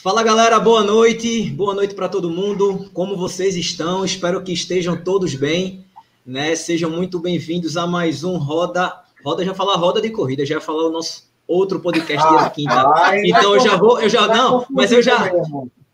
Fala galera, boa noite, boa noite para todo mundo. Como vocês estão? Espero que estejam todos bem, né? Sejam muito bem-vindos a mais um Roda. Roda já falar roda de corrida, já falar o nosso outro podcast ah, da quinta. Ai, então eu já vou, eu já não, mas eu já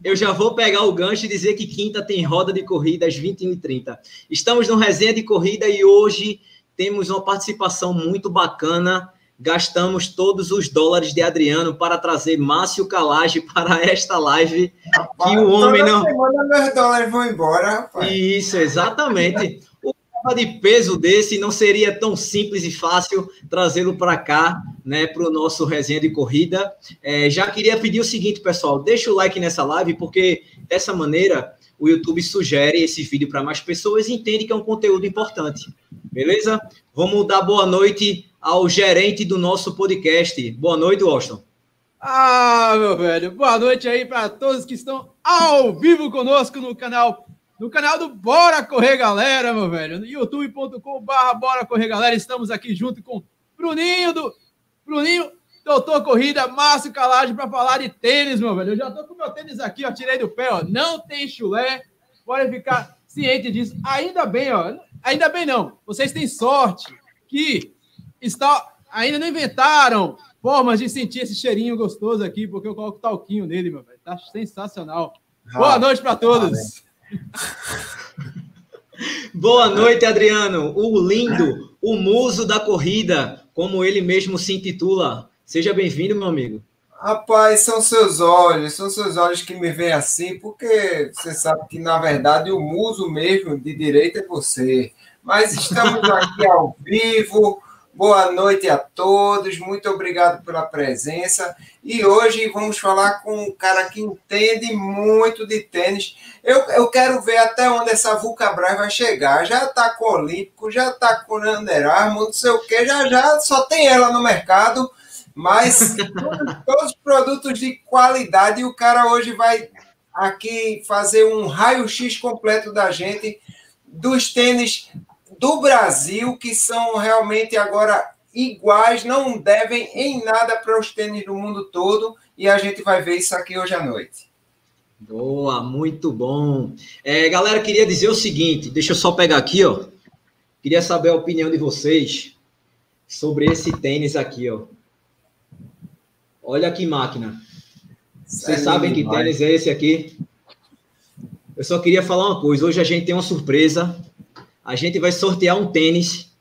eu já vou pegar o gancho e dizer que quinta tem roda de corrida às 21h30. Estamos no resenha de corrida e hoje temos uma participação muito bacana gastamos todos os dólares de Adriano para trazer Márcio Calage para esta live. Rapaz, que o homem não. Semana meus dólares vão embora, rapaz. Isso, exatamente. o de peso desse não seria tão simples e fácil trazê-lo para cá, né, para o nosso resenha de corrida. É, já queria pedir o seguinte, pessoal, deixa o like nessa live, porque dessa maneira o YouTube sugere esse vídeo para mais pessoas e entende que é um conteúdo importante. Beleza? Vamos dar boa noite ao gerente do nosso podcast. Boa noite, Washington. Ah, meu velho, boa noite aí para todos que estão ao vivo conosco no canal, no canal do Bora Correr Galera, meu velho, no youtube.com/barra Bora Correr Galera. Estamos aqui junto com Bruninho do Bruninho, Doutor Corrida, Márcio Calage para falar de tênis, meu velho. Eu já tô com meu tênis aqui, ó, tirei do pé, ó. Não tem chulé. Pode ficar ciente disso. Ainda bem, ó. Ainda bem não. Vocês têm sorte que está, ainda não inventaram formas de sentir esse cheirinho gostoso aqui, porque eu coloco talquinho nele, meu velho. Tá sensacional. Ah, Boa noite para todos. Boa noite, Adriano. O lindo, o muso da corrida, como ele mesmo se intitula. Seja bem-vindo, meu amigo. Rapaz, são seus olhos, são seus olhos que me veem assim, porque você sabe que, na verdade, o muso mesmo de direito é você. Mas estamos aqui ao vivo, Boa noite a todos, muito obrigado pela presença. E hoje vamos falar com um cara que entende muito de tênis. Eu, eu quero ver até onde essa Vulcabras vai chegar. Já está com o Olímpico, já está com o Under Armour, não sei o que, já já só tem ela no mercado. Mas todos, os produtos de qualidade. E o cara hoje vai aqui fazer um raio-x completo da gente dos tênis do Brasil que são realmente agora iguais, não devem em nada para os tênis do mundo todo, e a gente vai ver isso aqui hoje à noite. Boa, muito bom. É, galera, queria dizer o seguinte, deixa eu só pegar aqui, ó. Queria saber a opinião de vocês sobre esse tênis aqui, ó. Olha que máquina. Vocês sabem que tênis é esse aqui? Eu só queria falar uma coisa. Hoje a gente tem uma surpresa a gente vai sortear um tênis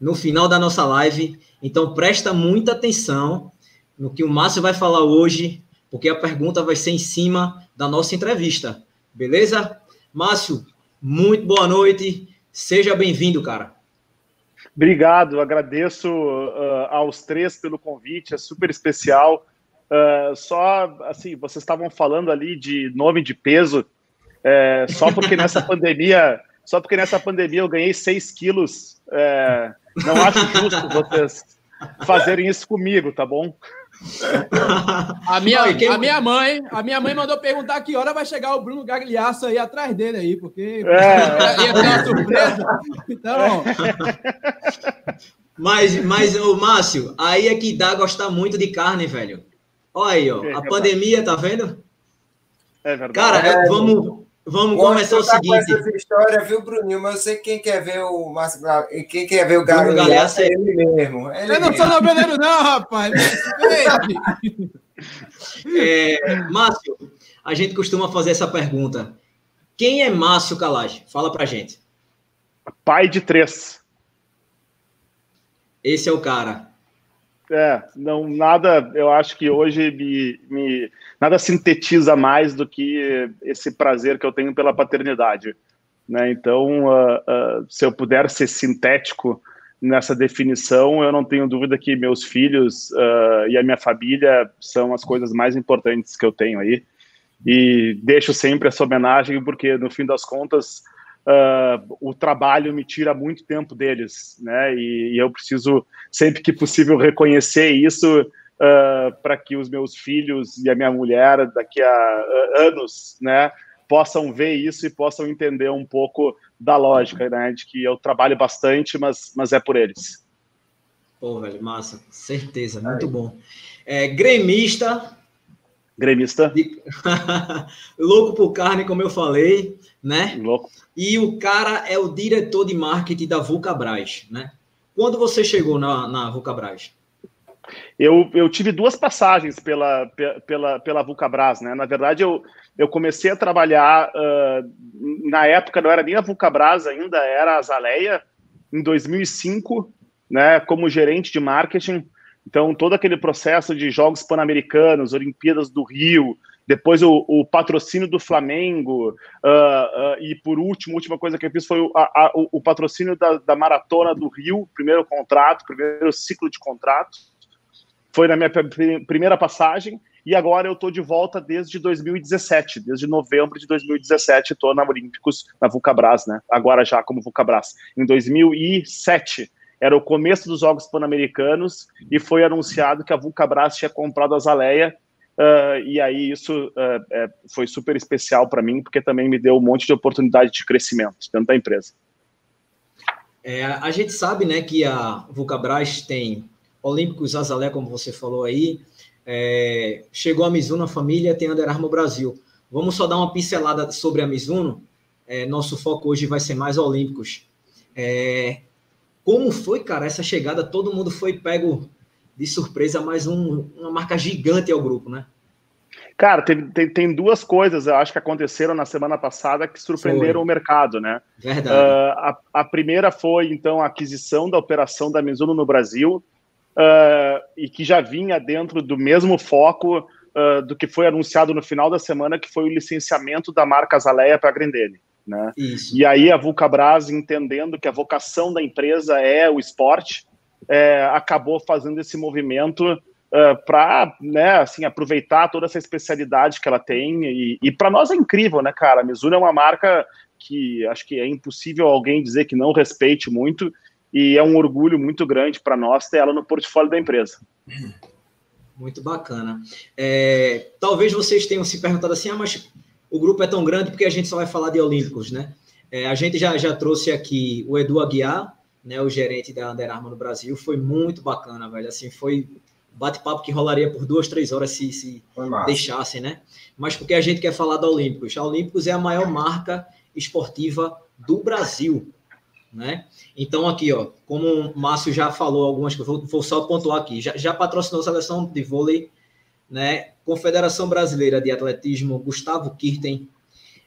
no final da nossa live. Então presta muita atenção no que o Márcio vai falar hoje, porque a pergunta vai ser em cima da nossa entrevista. Beleza? Márcio, muito boa noite. Seja bem-vindo, cara. Obrigado, agradeço uh, aos três pelo convite, é super especial. Uh, só assim, vocês estavam falando ali de nome de peso, é, só porque nessa pandemia só porque nessa pandemia eu ganhei 6 quilos. É, não acho justo vocês fazerem isso comigo, tá bom? A minha, a minha mãe, a minha mãe mandou perguntar que hora vai chegar o Bruno Gagliasso aí atrás dele aí, porque é. ia ter uma surpresa. Então. Mas, mas, o Márcio, aí é que dá gostar muito de carne, velho. Olha aí, ó. É a pandemia, tá vendo? É verdade. Cara, é, vamos, Vamos começar o seguinte. essa história, viu, Bruninho? Mas eu sei quem quer ver o Márcio e quem quer ver o Galo é ele mesmo. Ele eu não sou noveleiro, não, rapaz. é, Márcio, a gente costuma fazer essa pergunta. Quem é Márcio Calage? Fala pra gente. Pai de três. Esse é o cara. É, não, nada, eu acho que hoje me, me, nada sintetiza mais do que esse prazer que eu tenho pela paternidade. Né? Então, uh, uh, se eu puder ser sintético nessa definição, eu não tenho dúvida que meus filhos uh, e a minha família são as coisas mais importantes que eu tenho aí. E deixo sempre essa homenagem, porque no fim das contas, uh, o trabalho me tira muito tempo deles, né? E, e eu preciso, sempre que possível, reconhecer isso uh, para que os meus filhos e a minha mulher, daqui a uh, anos, né, possam ver isso e possam entender um pouco da lógica, né? De que eu trabalho bastante, mas, mas é por eles. Pô, velho, massa, certeza, muito Aí. bom. É, gremista, Gremista. Louco por carne, como eu falei, né? Louco. E o cara é o diretor de marketing da Vulcabras, né? Quando você chegou na, na Vulcabras? Eu, eu tive duas passagens pela, pela, pela Vulcabras, né? Na verdade, eu, eu comecei a trabalhar, uh, na época não era nem a Vulcabras ainda, era a Zaleia, em 2005, né, como gerente de marketing. Então, todo aquele processo de Jogos Pan-Americanos, Olimpíadas do Rio, depois o, o patrocínio do Flamengo, uh, uh, e por último, a última coisa que eu fiz foi o, a, o, o patrocínio da, da, Maratona do Rio, primeiro contrato, primeiro ciclo de contrato. Foi na minha primeira passagem, e agora eu estou de volta desde 2017, desde novembro de 2017, estou na Olímpicos, na Vulcabras, né? Agora já como Vulcabras. Em 2007, era o começo dos Jogos Pan-Americanos e foi anunciado que a Vulcabras tinha comprado a Zaleia. Uh, e aí isso uh, é, foi super especial para mim, porque também me deu um monte de oportunidade de crescimento dentro da empresa. É, a gente sabe né, que a Vulcabras tem Olímpicos Azalea, como você falou aí, é, chegou a Mizuno, a família tem Under Armour Brasil. Vamos só dar uma pincelada sobre a Mizuno. É, nosso foco hoje vai ser mais Olímpicos. É, como foi, cara, essa chegada? Todo mundo foi pego de surpresa, mais um, uma marca gigante ao grupo, né? Cara, tem, tem, tem, duas coisas, eu acho que aconteceram na semana passada que surpreenderam foi. o mercado, né? Verdade. Uh, a, a, primeira foi, então, a aquisição da operação da Mizuno no Brasil, uh, e que já vinha dentro do mesmo foco uh, do que foi anunciado no final da semana, que foi o licenciamento da marca Zaleia para a Grendene. Né? Isso. E aí a Vulcabras, entendendo que a vocação da empresa é o esporte, é, acabou fazendo esse movimento uh, para né, assim, aproveitar toda essa especialidade que ela tem. E, e para nós é incrível, né, cara? A Mizuno é uma marca que acho que é impossível alguém dizer que não respeite muito e é um orgulho muito grande para nós ter ela no portfólio da empresa. Muito bacana. É, talvez vocês tenham se perguntado assim, ah, mas o grupo é tão grande porque a gente só vai falar de Olímpicos, né? É, a gente já, já trouxe aqui o Edu Aguiar, né, o gerente da Under Armour no Brasil, foi muito bacana, velho. Assim, foi bate-papo que rolaria por duas, três horas se, se deixassem, né? Mas porque a gente quer falar da Olímpicos. A Olímpicos é a maior marca esportiva do Brasil né? Então, aqui, ó, como o Márcio já falou algumas que vou, vou só pontuar aqui, já, já patrocinou a seleção de vôlei, né? Confederação Brasileira de Atletismo, Gustavo Kirten,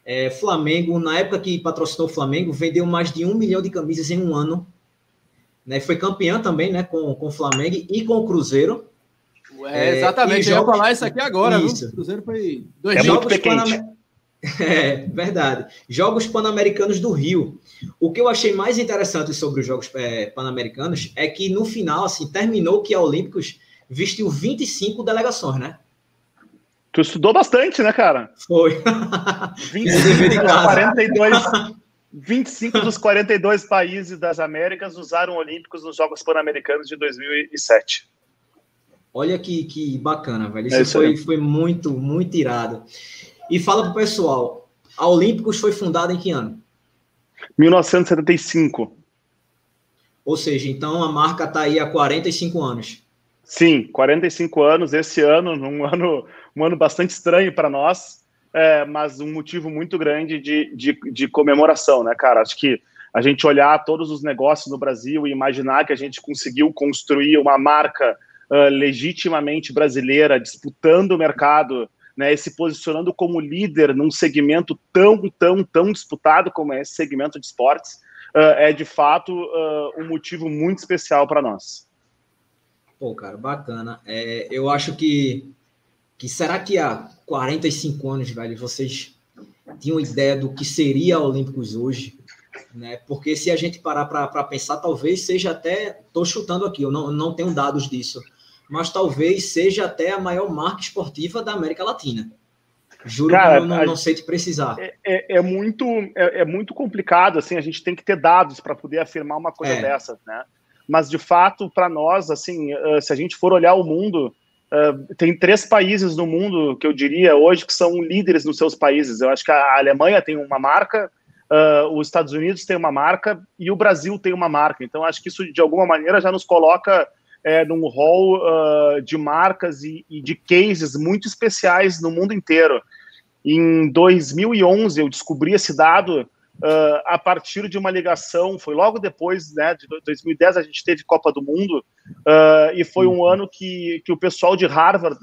é, Flamengo, na época que patrocinou o Flamengo, vendeu mais de um milhão de camisas em um ano. Né? Foi campeão também, né? Com, com o Flamengo e com o Cruzeiro. É, exatamente, eu ia falar isso aqui agora, isso. O Cruzeiro foi dois é jogos. Muito É, verdade. Jogos Pan-Americanos do Rio. O que eu achei mais interessante sobre os Jogos é, Pan-Americanos é que no final, assim, terminou que a Olímpicos vestiu 25 delegações, né? Tu estudou bastante, né, cara? Foi. 25, 42, 25 dos 42 países das Américas usaram Olímpicos nos Jogos Pan-Americanos de 2007. Olha que, que bacana, velho. Isso, é isso foi, foi muito, muito irado. E fala pro pessoal, a Olímpicos foi fundada em que ano? 1975. Ou seja, então a marca está aí há 45 anos. Sim, 45 anos. Esse ano, um ano, um ano bastante estranho para nós, é, mas um motivo muito grande de, de, de comemoração, né, cara? Acho que a gente olhar todos os negócios no Brasil e imaginar que a gente conseguiu construir uma marca uh, legitimamente brasileira, disputando o mercado né, se posicionando como líder num segmento tão, tão, tão disputado como é esse segmento de esportes, uh, é de fato uh, um motivo muito especial para nós. Pô, cara, bacana. É, eu acho que, que será que há 45 anos, velho, vocês tinham ideia do que seria Olímpicos hoje? Né? Porque se a gente parar para pensar, talvez seja até. Estou chutando aqui, eu não, não tenho dados disso mas talvez seja até a maior marca esportiva da América Latina. Juro Cara, que eu não, não sei te precisar. É, é, é muito, é, é, muito complicado, assim, a gente tem que ter dados para poder afirmar uma coisa é. dessas, né? Mas, de fato, para nós, assim, uh, se a gente for olhar o mundo, uh, tem três países no mundo que eu diria hoje que são líderes nos seus países. Eu acho que a Alemanha tem uma marca, uh, os Estados Unidos tem uma marca e o Brasil tem uma marca. Então, acho que isso, de alguma maneira, já nos coloca é, num hall de marcas e, e, de cases muito especiais no mundo inteiro. Em 2011, eu descobri esse dado uh, a partir de uma ligação, foi logo depois, né, de 2010 a gente teve Copa do Mundo, uh, e foi um ano que, que o pessoal de Harvard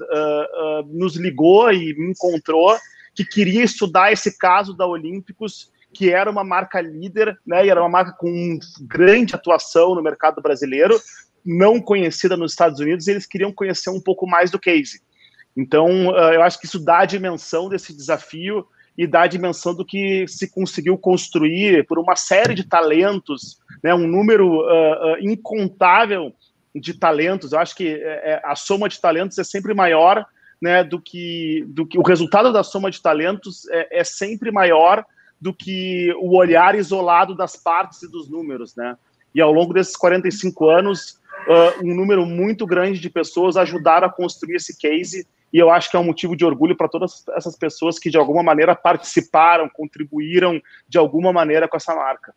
nos ligou e me encontrou, que queria estudar esse caso da Olímpicos, que era uma marca líder, né, e era uma marca com grande atuação no mercado brasileiro, não conhecida nos Estados Unidos, e eles queriam conhecer um pouco mais do case. Então, uh, eu acho que isso dá a dimensão desse desafio e dá a dimensão do que se conseguiu construir por uma série de talentos, né, um número uh, uh, incontável de talentos. Eu acho que é, a soma de talentos é sempre maior né, do, que, do que o resultado da soma de talentos é, é sempre maior do que o olhar isolado das partes e dos números, né? E ao longo desses 45 anos, uh, um número muito grande de pessoas ajudaram a construir esse case e eu acho que é um motivo de orgulho para todas essas pessoas que de alguma maneira participaram, contribuíram de alguma maneira com essa marca.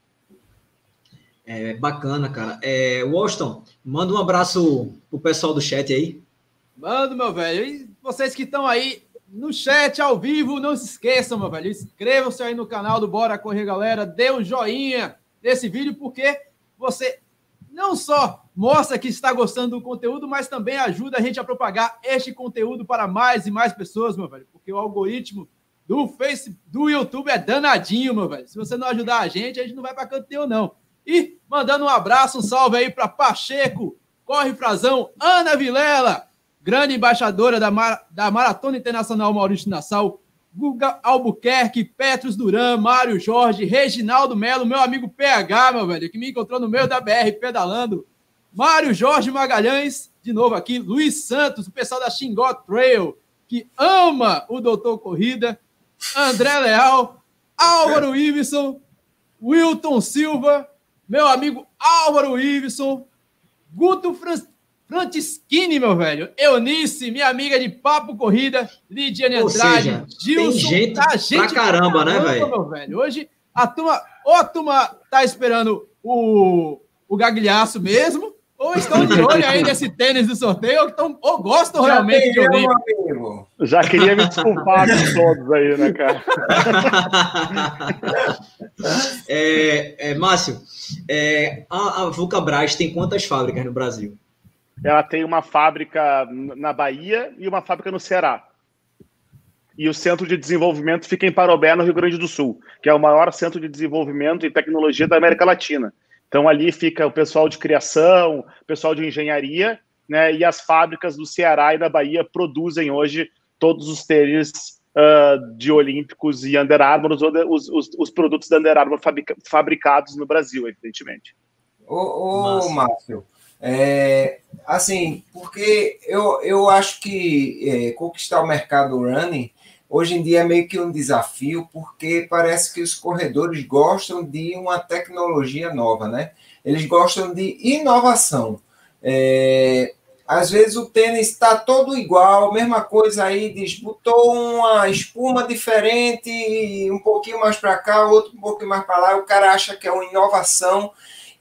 É bacana, cara. É, Washington, manda um abraço pro pessoal do chat aí. Mando, meu velho. E vocês que estão aí no chat ao vivo, não se esqueçam, meu velho. Inscrevam-se aí no canal do Bora Correr, galera. Dê um joinha nesse vídeo, porque você não só mostra que está gostando do conteúdo, mas também ajuda a gente a propagar este conteúdo para mais e mais pessoas, meu velho, porque o algoritmo do Face, do YouTube é danadinho, meu velho. Se você não ajudar a gente, a gente não vai para canto nenhum, não. E mandando um abraço, um salve aí para Pacheco, Corre Frazão, Ana Vilela, grande embaixadora da, Mar da Maratona Internacional Maurício Nassau, Guga Albuquerque, Petros Duran, Mário Jorge, Reginaldo Melo, meu amigo PH, meu velho, que me encontrou no meio da BR pedalando. Mário Jorge Magalhães, de novo aqui, Luiz Santos, o pessoal da Xingó Trail, que ama o Doutor Corrida, André Leal, Álvaro Iveson, Wilton Silva, meu amigo Álvaro Iveson, Guto Fran Francisquini, meu velho, Eunice, minha amiga de papo corrida, Lidiane Andrade, seja, Gilson, tem gente, tá gente pra caramba, né, velho? Meu velho? Hoje a turma, ou a turma tá esperando o, o gagliaço mesmo, ou estão de olho aí nesse tênis do sorteio, ou, estão, ou gostam Já realmente de ouvir. Já queria me desculpar com todos aí, né, cara? é, é, Márcio, é, a, a Vulcabras tem quantas fábricas no Brasil? Ela tem uma fábrica na Bahia e uma fábrica no Ceará. E o centro de desenvolvimento fica em Parobé, no Rio Grande do Sul, que é o maior centro de desenvolvimento e tecnologia da América Latina. Então ali fica o pessoal de criação, o pessoal de engenharia, né? E as fábricas do Ceará e da Bahia produzem hoje todos os tênis uh, de Olímpicos e Under Armour, os, os, os produtos da Under Armour fabrica, fabricados no Brasil, evidentemente. Ô, ô Márcio, é, assim, porque eu, eu acho que é, conquistar o mercado running hoje em dia é meio que um desafio, porque parece que os corredores gostam de uma tecnologia nova, né? Eles gostam de inovação. É, às vezes o tênis está todo igual, mesma coisa aí, disputou uma espuma diferente, um pouquinho mais para cá, outro um pouquinho mais para lá, o cara acha que é uma inovação.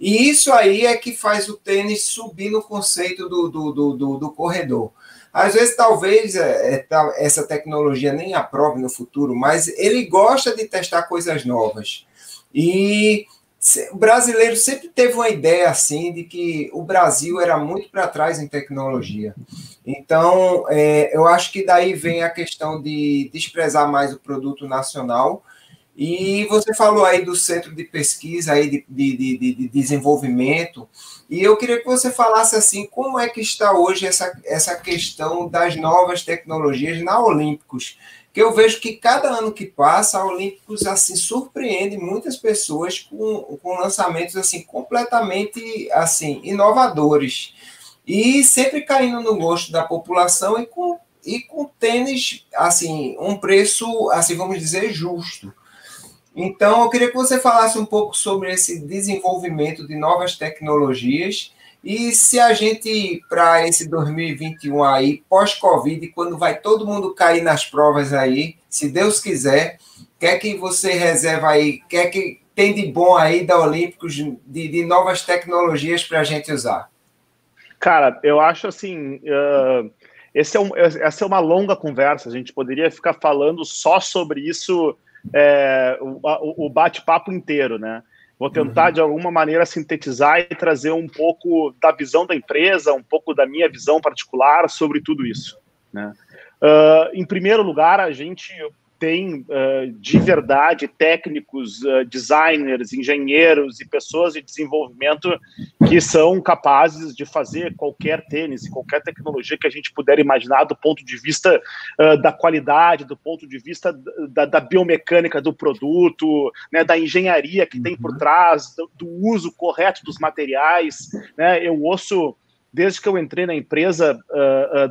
E isso aí é que faz o tênis subir no conceito do, do, do, do, do corredor. Às vezes, talvez é, é essa tecnologia nem aprove no futuro, mas ele gosta de testar coisas novas. E o brasileiro sempre teve uma ideia assim de que o Brasil era muito para trás em tecnologia. Então, é, eu acho que daí vem a questão de desprezar mais o produto nacional. E você falou aí do centro de pesquisa aí de, de, de, de desenvolvimento. E eu queria que você falasse assim, como é que está hoje essa, essa questão das novas tecnologias na Olímpicos? Que eu vejo que cada ano que passa, a Olímpicos assim surpreende muitas pessoas com, com lançamentos assim completamente assim inovadores e sempre caindo no gosto da população e com e com tênis assim um preço assim vamos dizer justo. Então, eu queria que você falasse um pouco sobre esse desenvolvimento de novas tecnologias e se a gente, para esse 2021 aí, pós-Covid, quando vai todo mundo cair nas provas aí, se Deus quiser, quer que você reserva aí, quer que tem de bom aí da Olímpicos, de, de novas tecnologias para a gente usar? Cara, eu acho assim. Uh, esse é um, essa é uma longa conversa. A gente poderia ficar falando só sobre isso é, o, o bate-papo inteiro, né? Vou tentar, uhum. de alguma maneira, sintetizar e trazer um pouco da visão da empresa, um pouco da minha visão particular sobre tudo isso. Né? Uh, em primeiro lugar, a gente tem uh, de verdade técnicos, uh, designers, engenheiros e pessoas de desenvolvimento que são capazes de fazer qualquer tênis, qualquer tecnologia que a gente puder imaginar do ponto de vista uh, da qualidade, do ponto de vista da, da biomecânica do produto, né, da engenharia que tem por uhum. trás, do, do uso correto dos materiais. Né? Eu ouço, desde que eu entrei na empresa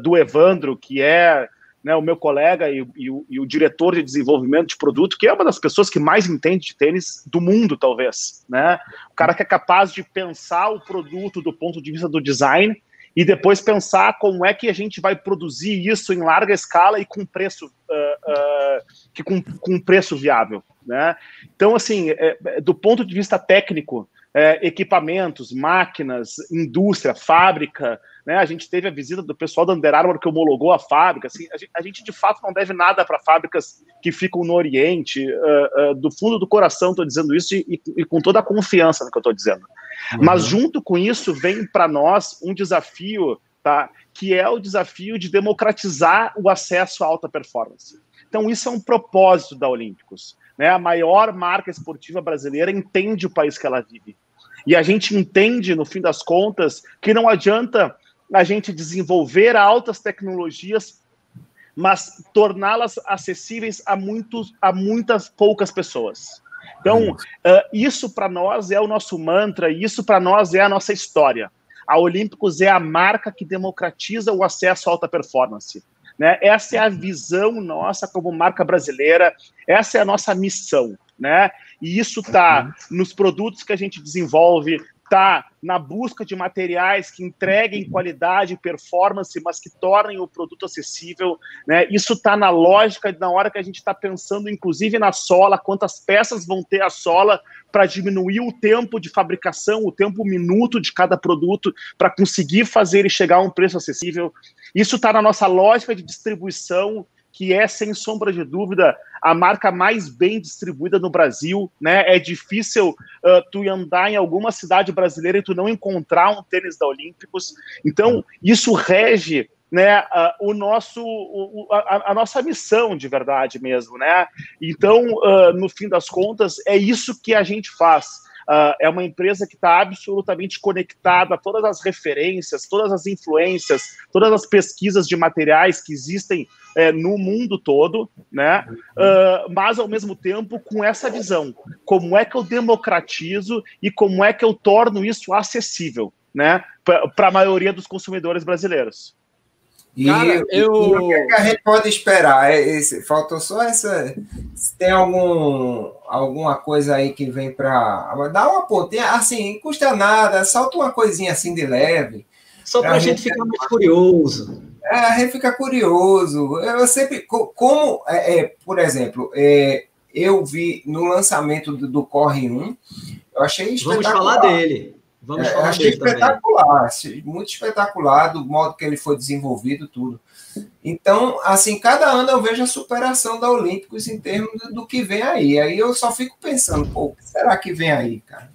do Evandro, que é né, o meu colega e, e, o, e, o, diretor de desenvolvimento de produto, que é uma das pessoas que mais entende de tênis do mundo, talvez. Né? O cara que é capaz de pensar o produto do ponto de vista do design e depois pensar como é que a gente vai produzir isso em larga escala e com preço, uh, uh, que com, com preço viável. Né? Então, assim, é, é, do ponto de vista técnico, é, equipamentos, máquinas, indústria, fábrica, né? A gente teve a visita do pessoal da Under Armour que homologou a fábrica. Assim, a, gente, a gente de fato não deve nada para fábricas que ficam no Oriente. Uh, uh, do fundo do coração estou dizendo isso e, e, com toda a confiança no que eu estou dizendo. Uhum. Mas junto com isso vem para nós um desafio, tá? Que é o desafio de democratizar o acesso à alta performance. Então isso é um propósito da Olímpicos. Né? A maior marca esportiva brasileira entende o país que ela vive. E a gente entende, no fim das contas, que não adianta a gente desenvolver altas tecnologias, mas torná-las acessíveis a, muitos, a muitas poucas pessoas. Então, uh, isso para nós é o nosso mantra, isso para nós é a nossa história. A Olímpicos é a marca que democratiza o acesso à alta performance. Né? Essa é a visão nossa como marca brasileira, essa é a nossa missão. Né? E isso está nos produtos que a gente desenvolve, está na busca de materiais que entreguem qualidade e performance, mas que tornem o produto acessível. Né? Isso está na lógica, na hora que a gente está pensando, inclusive na sola, quantas peças vão ter a sola para diminuir o tempo de fabricação, o tempo minuto de cada produto, para conseguir fazer ele chegar a um preço acessível. Isso está na nossa lógica de distribuição que é, sem sombra de dúvida, a marca mais bem distribuída no Brasil, né? É difícil uh, tu andar em alguma cidade brasileira e tu não encontrar um tênis da Olímpicos. Então, isso rege né, uh, o nosso, o, a, a, nossa missão de verdade mesmo, né? Então, uh, no fim das contas, é isso que a gente faz. Uh, é uma empresa que está absolutamente conectada a todas as referências, todas as influências, todas as pesquisas de materiais que existem é, no mundo todo, né? Uh, mas ao mesmo tempo com essa visão, como é que eu democratizo e como é que eu torno isso acessível, né? Para a maioria dos consumidores brasileiros. E, Cara, eu... o que, a gente pode esperar? É esse, faltou só essa. Se tem algum, alguma coisa aí que vem para. dar uma pontinha, assim, não custa nada, solta uma coisinha assim de leve. Só para a gente, gente ficar mais curioso. É, a gente fica curioso. Eu sempre. Como, é, é por exemplo, é, eu vi no lançamento do, do Corre 1, eu achei Vamos falar dele. Vamos é, achei espetacular, também. muito espetacular do modo que ele foi desenvolvido, tudo. Então, assim, cada ano eu vejo a superação da Olímpicos em termos do que vem aí. Aí eu só fico pensando, pô, o que será que vem aí, cara?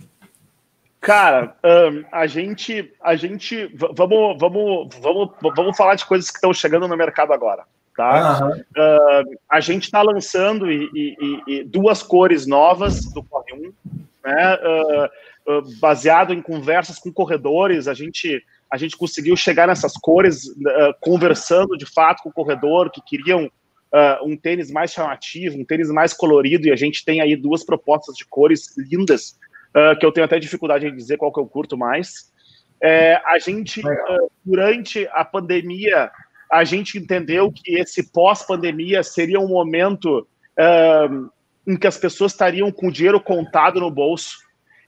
Cara, um, a gente, a gente, vamos, vamos, vamos, vamos falar de coisas que estão chegando no mercado agora, tá? Uhum. Uh, a gente está lançando e, e, e, duas cores novas do Corre 1, né? Uh, baseado em conversas com corredores, a gente, a gente conseguiu chegar nessas cores, uh, conversando de fato com o corredor que queriam uh, um tênis mais chamativo, um tênis mais colorido, e a gente tem aí duas propostas de cores lindas, uh, que eu tenho até dificuldade em dizer qual que eu curto mais. É, a gente, durante a pandemia, a gente entendeu que esse pós-pandemia seria um momento em que as pessoas estariam com o dinheiro contado no bolso,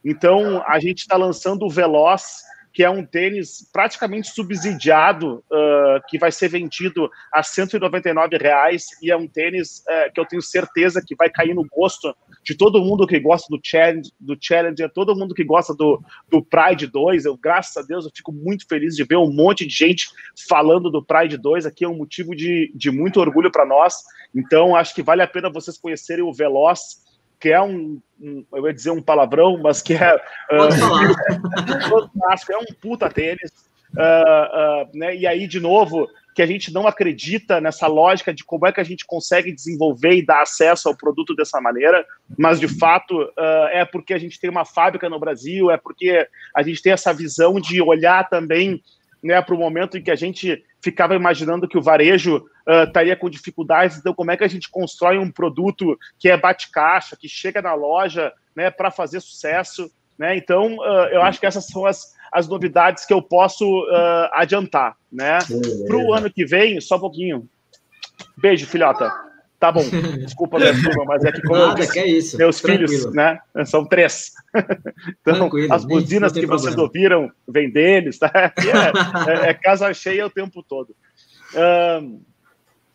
então, a gente está lançando o Veloz, que é um tênis praticamente subsidiado, uh, que vai ser vendido a 199 reais, e é um tênis uh, que eu tenho certeza que vai cair no gosto de todo mundo que gosta do Challenge, do Challenger, todo mundo que gosta do, do Pride 2. Eu, graças a Deus, eu fico muito feliz de ver um monte de gente falando do Pride 2. Aqui é um motivo de, de muito orgulho para nós. Então, acho que vale a pena vocês conhecerem o Veloz, que é um, um, eu ia dizer um palavrão, mas que é. Uh, é um puta tênis. Uh, uh, né? E aí, de novo, que a gente não acredita nessa lógica de como é que a gente consegue desenvolver e dar acesso ao produto dessa maneira, mas de fato é porque a gente tem uma fábrica no Brasil, é porque a gente tem essa visão de olhar também né, para o momento em que a gente ficava imaginando que o varejo uh, estaria com dificuldades, então como é que a gente constrói um produto que é bate-caixa, que chega na loja né, para fazer sucesso, né? Então, uh, eu acho que essas são as, as novidades que eu posso uh, adiantar, né? Para o ano que vem, só um pouquinho. Beijo, filhota. Tá bom, desculpa mas é que como Nada, disse, que é isso. meus Tranquilo. filhos, né? São três. então, Tranquilo, as buzinas que vocês problema. ouviram vêm deles, tá? É, é, é, casa cheia o tempo todo. Um,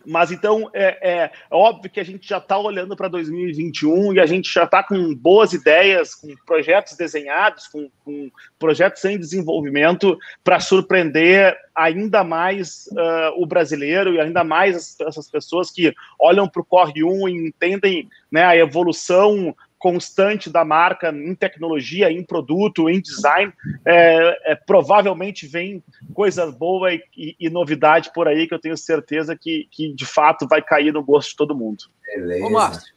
mas então é, é, óbvio que a gente já está olhando para 2021 e a gente já está com boas ideias, com projetos desenhados, com, com projetos em desenvolvimento para surpreender ainda mais uh, o brasileiro e ainda mais essas pessoas que olham para o Corre 1 e entendem né, a evolução constante da marca em tecnologia, em produto, em design, é, é, provavelmente vem coisa boa e, e, e, novidade por aí que eu tenho certeza que, que de fato vai cair no gosto de todo mundo. Beleza. Ô, Márcio,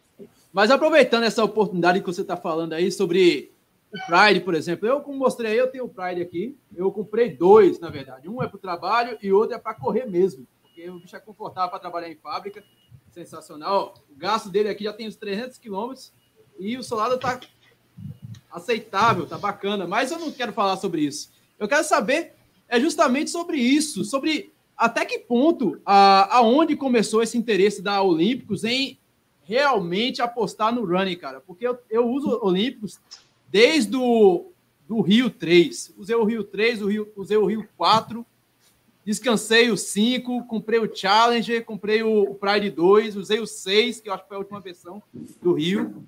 mas aproveitando essa oportunidade que você está falando aí sobre o Pride, por exemplo, eu como mostrei aí, eu tenho o Pride aqui, eu comprei dois, na verdade, um é para o trabalho e outro é para correr mesmo, porque o bicho é confortável para trabalhar em fábrica, sensacional. O gasto dele aqui já tem uns 300 quilômetros e o Solado tá aceitável, tá bacana, mas eu não quero falar sobre isso. Eu quero saber é justamente sobre isso, sobre até que ponto, a, aonde começou esse interesse da Olímpicos em realmente apostar no running, cara. Porque eu, eu uso Olímpicos desde o do Rio 3. Usei o Rio 3, o Rio, usei o Rio 4, descansei o 5, comprei o Challenger, comprei o, o Pride 2, usei o 6, que eu acho que foi a última versão do Rio.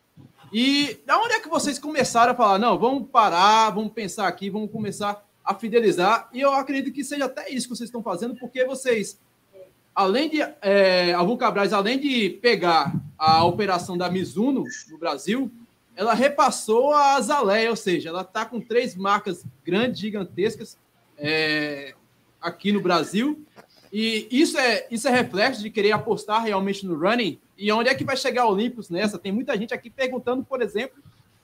E da onde é que vocês começaram a falar, não, vamos parar, vamos pensar aqui, vamos começar a fidelizar? E eu acredito que seja até isso que vocês estão fazendo, porque vocês, além de, é, Alvon Cabrais, além de pegar a operação da Mizuno no Brasil, ela repassou a Zaleia, ou seja, ela está com três marcas grandes, gigantescas é, aqui no Brasil. E isso é, isso é reflexo de querer apostar realmente no running, e onde é que vai chegar o Olympus nessa? Tem muita gente aqui perguntando, por exemplo,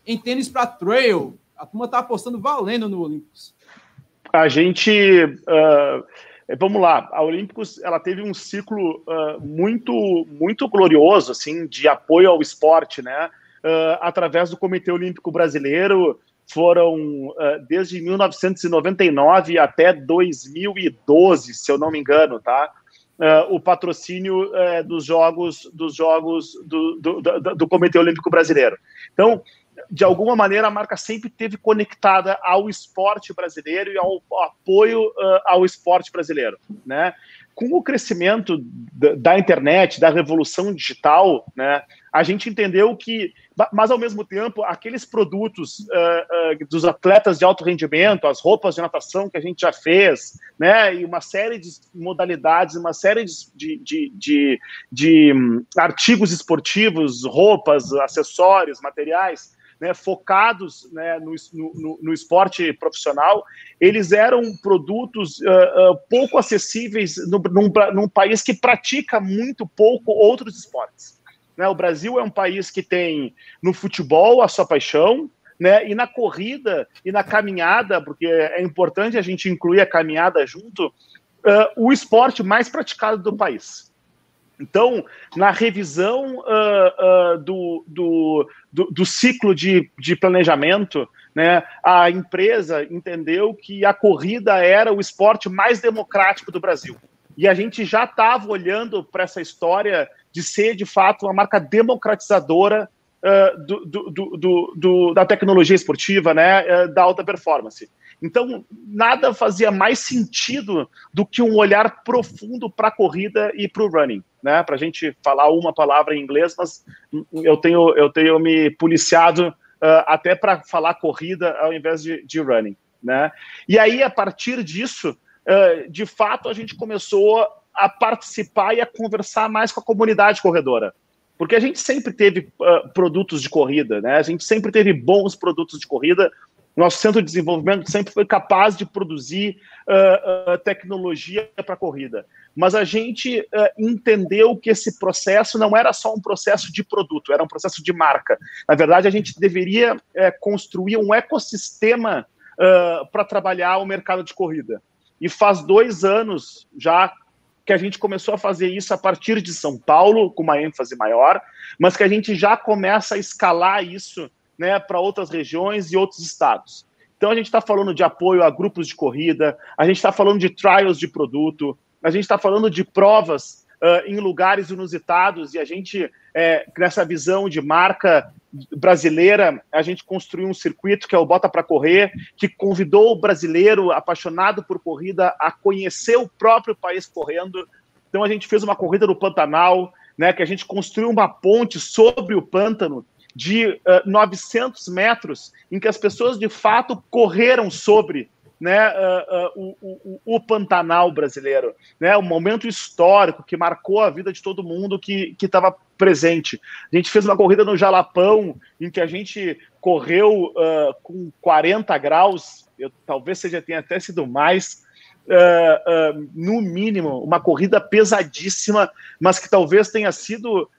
em tênis para trail. A turma está apostando valendo no Olympus. A gente. Uh, vamos lá, a Olímpicos ela teve um ciclo uh, muito, muito glorioso assim, de apoio ao esporte, né? Uh, através do Comitê Olímpico Brasileiro, foram desde 1999 até 2012, se eu não me engano, tá? uh, o patrocínio uh, dos jogos dos jogos do, do, do, do, Comitê Olímpico Brasileiro. Então, de alguma maneira, a marca sempre teve conectada ao esporte brasileiro e ao, ao apoio uh, ao esporte brasileiro, né? Com o crescimento da, da internet, da revolução digital, né? A gente entendeu que mas ao mesmo tempo, aqueles produtos uh, uh, dos atletas de alto rendimento, as roupas de natação que a gente já fez, né, e uma série de modalidades, uma série de, de, de, de um, artigos esportivos, roupas, acessórios, materiais, né, focados né, no, no, no, esporte profissional, eles eram produtos uh, uh, pouco acessíveis no, num, num país que pratica muito pouco outros esportes. Né? O Brasil é um país que tem no futebol a sua paixão, né? E na corrida e na caminhada, porque é importante a gente incluir a caminhada junto, uh, o esporte mais praticado do país. Então, na revisão uh, uh, do, do, do, do, ciclo de, de planejamento, né, a empresa entendeu que a corrida era o esporte mais democrático do Brasil. E a gente já estava olhando para essa história de ser, de fato, uma marca democratizadora uh, do, do, do, da tecnologia esportiva, né, da alta performance. Então, nada fazia mais sentido do que um olhar profundo para a corrida e para o running. Né, para a gente falar uma palavra em inglês, mas eu tenho, eu tenho me policiado uh, até para falar corrida ao invés de, de running. Né? E aí, a partir disso, uh, de fato, a gente começou a participar e a conversar mais com a comunidade corredora. Porque a gente sempre teve uh, produtos de corrida, né? A gente sempre teve bons produtos de corrida. Nosso centro de desenvolvimento sempre foi capaz de produzir uh, uh, tecnologia para corrida. Mas a gente entendeu que esse processo não era só um processo de produto, era um processo de marca. Na verdade, a gente deveria eh, construir um ecossistema para trabalhar o mercado de corrida. E faz dois anos já que a gente começou a fazer isso a partir de São Paulo, com uma ênfase maior, mas que a gente já começa a escalar isso né, para outras regiões e outros estados. Então, a gente está falando de apoio a grupos de corrida, a gente está falando de trials de produto, a gente está falando de provas uh, em lugares inusitados e a gente, é, nessa visão de marca brasileira, a gente construiu um circuito que é o Bota para Correr, que convidou o brasileiro apaixonado por corrida a conhecer o próprio país correndo. Então a gente fez uma corrida no Pantanal, né, que a gente construiu uma ponte sobre o pântano de uh, 900 metros, em que as pessoas de fato correram sobre né, uh, uh, o, o, o, Pantanal brasileiro, né, um momento histórico que marcou a vida de todo mundo que estava presente. A gente fez uma corrida no Jalapão, em que a gente correu uh, com 40 graus, eu, talvez seja tenha até sido mais, no mínimo, uma corrida pesadíssima, mas que talvez tenha sido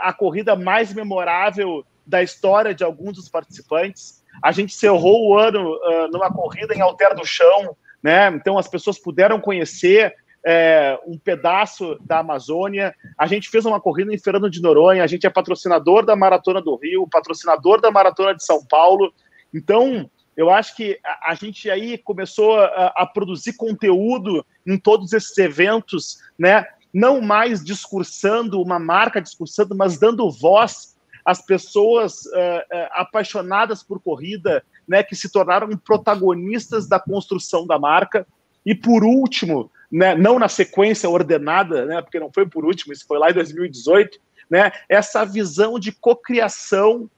a corrida mais memorável da história de alguns dos participantes. A gente cerrou o ano uh, numa corrida em Alter do Chão, né? Então as pessoas puderam conhecer é, um pedaço da Amazônia. A gente fez uma corrida em Fernando de Noronha, a gente é patrocinador da Maratona do Rio, patrocinador da Maratona de São Paulo. Então, eu acho que a, gente aí começou a, a, produzir conteúdo em todos esses eventos, né? Não mais discursando uma marca, discursando, mas dando voz as pessoas uh, uh, apaixonadas por corrida, né, que se tornaram protagonistas da construção da marca. E por último, né, não na sequência ordenada, né, porque não foi por último, isso foi lá em 2018, né, essa visão de cocriação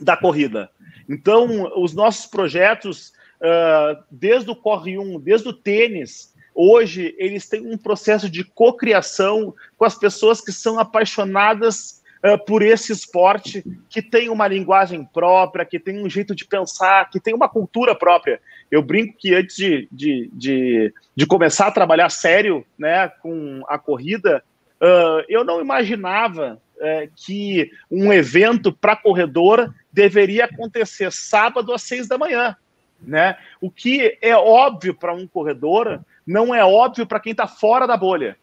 da corrida. Então, os nossos projetos, uh, desde o Corre 1, desde o tênis, hoje eles têm um processo de cocriação com as pessoas que são apaixonadas uh, por esse esporte que tem uma linguagem própria, que tem um jeito de pensar, que tem uma cultura própria. Eu brinco que antes de, de, de, de começar a trabalhar sério né, com a corrida, uh, eu não imaginava uh, que um evento para corredor deveria acontecer sábado às seis da manhã. Né? O que é óbvio para um corredor não é óbvio para quem está fora da bolha.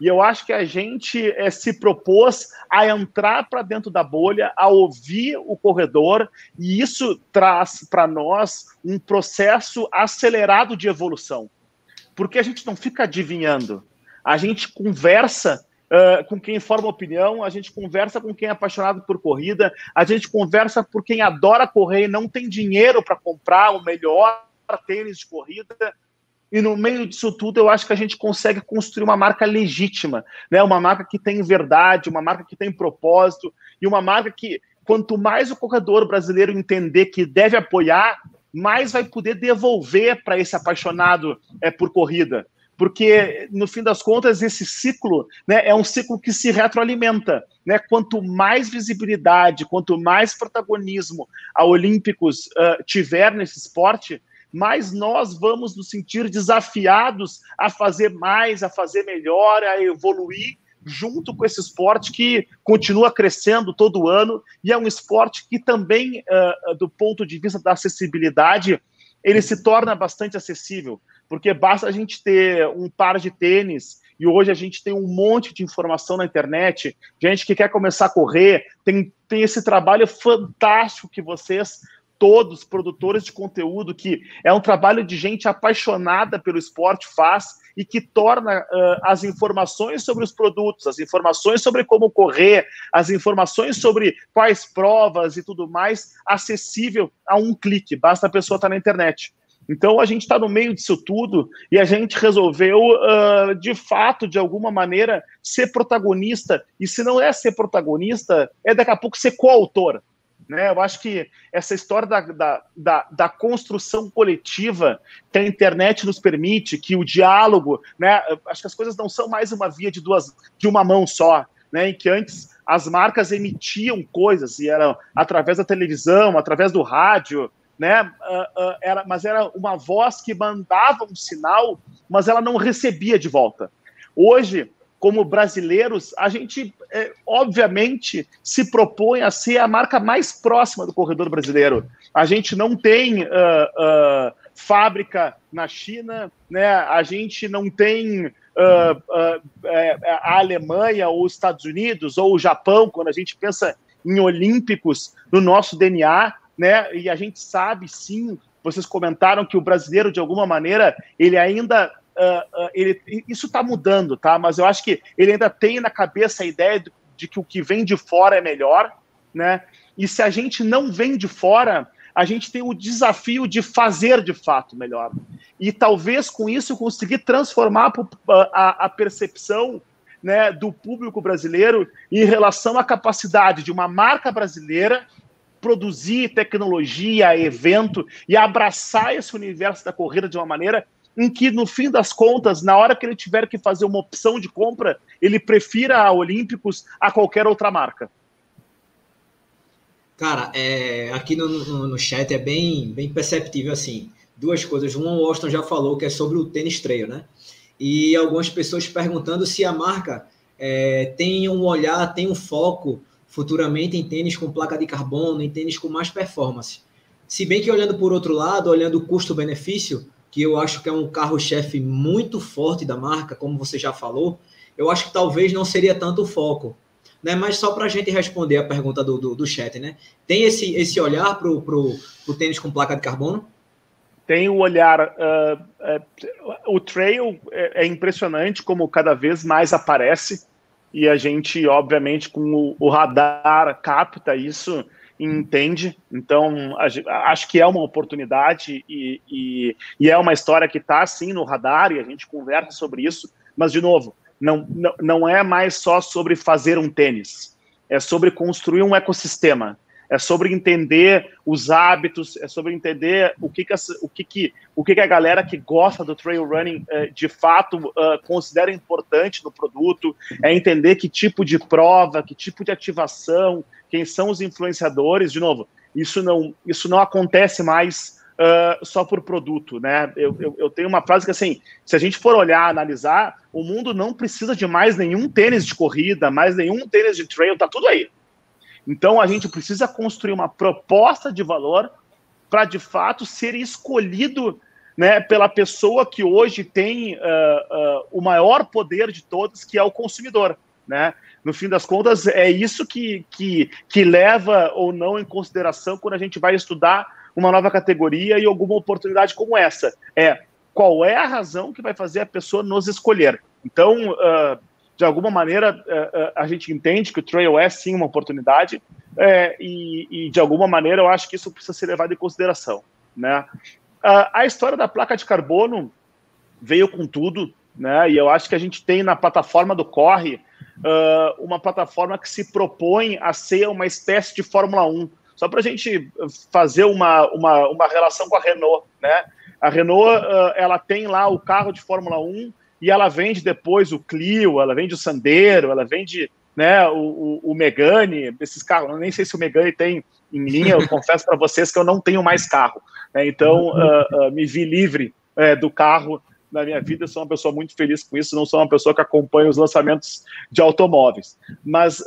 E eu acho que a gente é, se propôs a entrar para dentro da bolha, a ouvir o corredor, e isso traz para nós um processo acelerado de evolução. Porque a gente não fica adivinhando, a gente conversa Uh, com quem forma opinião, a gente conversa com quem é apaixonado por corrida, a gente conversa por quem adora correr e não tem dinheiro para comprar o melhor tênis de corrida, e no meio disso tudo, eu acho que a gente consegue construir uma marca legítima, né? Uma marca que tem verdade, uma marca que tem propósito e uma marca que quanto mais o corredor brasileiro entender que deve apoiar, mais vai poder devolver para esse apaixonado é, por corrida. Porque, no fim das contas, esse ciclo né, é um ciclo que se retroalimenta. Né? Quanto mais visibilidade, quanto mais protagonismo a Olímpicos uh, tiver nesse esporte, mais nós vamos nos sentir desafiados a fazer mais, a fazer melhor, a evoluir junto com esse esporte que continua crescendo todo ano. E é um esporte que também, uh, do ponto de vista da acessibilidade, ele se torna bastante acessível, porque basta a gente ter um par de tênis e hoje a gente tem um monte de informação na internet, gente que quer começar a correr, tem, tem esse trabalho fantástico que vocês todos, produtores de conteúdo, que é um trabalho de gente apaixonada pelo esporte faz e que torna uh, as informações sobre os produtos, as informações sobre como correr, as informações sobre quais provas e tudo mais acessível a um clique, basta a pessoa estar na internet. Então a gente está no meio disso tudo e a gente resolveu, uh, de fato, de alguma maneira, ser protagonista. E se não é ser protagonista, é daqui a pouco ser coautor. Né? Eu acho que essa história da, da, da, da, construção coletiva que a internet nos permite, que o diálogo, né? acho que as coisas não são mais uma via de duas de uma mão só, né? em que antes as marcas emitiam coisas e era através da televisão, através do rádio, né? Uh, uh, era, mas era uma voz que mandava um sinal, mas ela não recebia de volta. Hoje, como brasileiros, a gente, é, obviamente, se propõe a ser a marca mais próxima do corredor brasileiro. A gente não tem uh, fábrica na China, né? a gente não tem a Alemanha ou os Estados Unidos ou o Japão, quando a gente pensa em olímpicos no nosso DNA, né? E a gente sabe, sim, vocês comentaram que o brasileiro, de alguma maneira, ele ainda. Uh, ele, isso está mudando, tá? Mas eu acho que ele ainda tem na cabeça a ideia de, de que o que vem de fora é melhor, né? E se a gente não vem de fora, a gente tem o desafio de fazer de fato melhor. E talvez com isso conseguir transformar a, a percepção né, do público brasileiro em relação à capacidade de uma marca brasileira produzir tecnologia, evento e abraçar esse universo da corrida de uma maneira em que, no fim das contas, na hora que ele tiver que fazer uma opção de compra, ele prefira a Olímpicos a qualquer outra marca. Cara, é, aqui no, no, no, chat é bem, bem perceptível assim. Duas coisas. Um, o Austin já falou que é sobre o tênis trail, né? E algumas pessoas perguntando se a marca é, tem um olhar, tem um foco futuramente em tênis com placa de carbono, em tênis com mais performance. Se bem que olhando por outro lado, olhando o custo-benefício, que eu acho que é um carro-chefe muito forte da marca, como você já falou, eu acho que talvez não seria tanto o foco. Né? Mas só para a gente responder a pergunta do, do, do, chat, né? Tem esse, esse olhar para o tênis com placa de carbono? Tem o olhar. Uh, uh, o trail é, é impressionante como cada vez mais aparece e a gente, obviamente, com o, o radar capta isso entende. Então, acho que é uma oportunidade e, e, e é uma história que está, sim, no radar e a gente conversa sobre isso. Mas, de novo, não, não, não é mais só sobre fazer um tênis, é sobre construir um ecossistema é sobre entender os hábitos, é sobre entender o que, que, a, o que, que, o que, que a galera que gosta do trail running uh, de fato uh, considera importante no produto, é entender que tipo de prova, que tipo de ativação, quem são os influenciadores. De novo, isso não, isso não acontece mais uh, só por produto, né? Eu, eu, eu, tenho uma frase que assim, se a gente for olhar, analisar, o mundo não precisa de mais nenhum tênis de corrida, mais nenhum tênis de trail, tá tudo aí. Então a gente precisa construir uma proposta de valor para de fato ser escolhido né, pela pessoa que hoje tem uh, uh, o maior poder de todos, que é o consumidor. Né? No fim das contas, é isso que, que, que leva ou não em consideração quando a gente vai estudar uma nova categoria e alguma oportunidade como essa. É qual é a razão que vai fazer a pessoa nos escolher. Então, uh, de alguma maneira, é, é, a gente entende que o trail é sim uma oportunidade é, e, e, de alguma maneira, eu acho que isso precisa ser levado em consideração. Né? A história da placa de carbono veio com tudo, né? e eu acho que a gente tem na plataforma do Corre uma plataforma que se propõe a ser uma espécie de Fórmula 1. Só para a gente fazer uma, uma, uma relação com a Renault. Né? A Renault ela tem lá o carro de Fórmula 1 e ela vende depois o Clio, ela vende o Sandero, ela vende né, o, o, o Megane, esses carros. Eu nem sei se o Megane tem em linha, eu confesso para vocês que eu não tenho mais carro. Né, então, uh, uh, me vi livre uh, do carro na minha vida, eu sou uma pessoa muito feliz com isso, não sou uma pessoa que acompanha os lançamentos de automóveis. Mas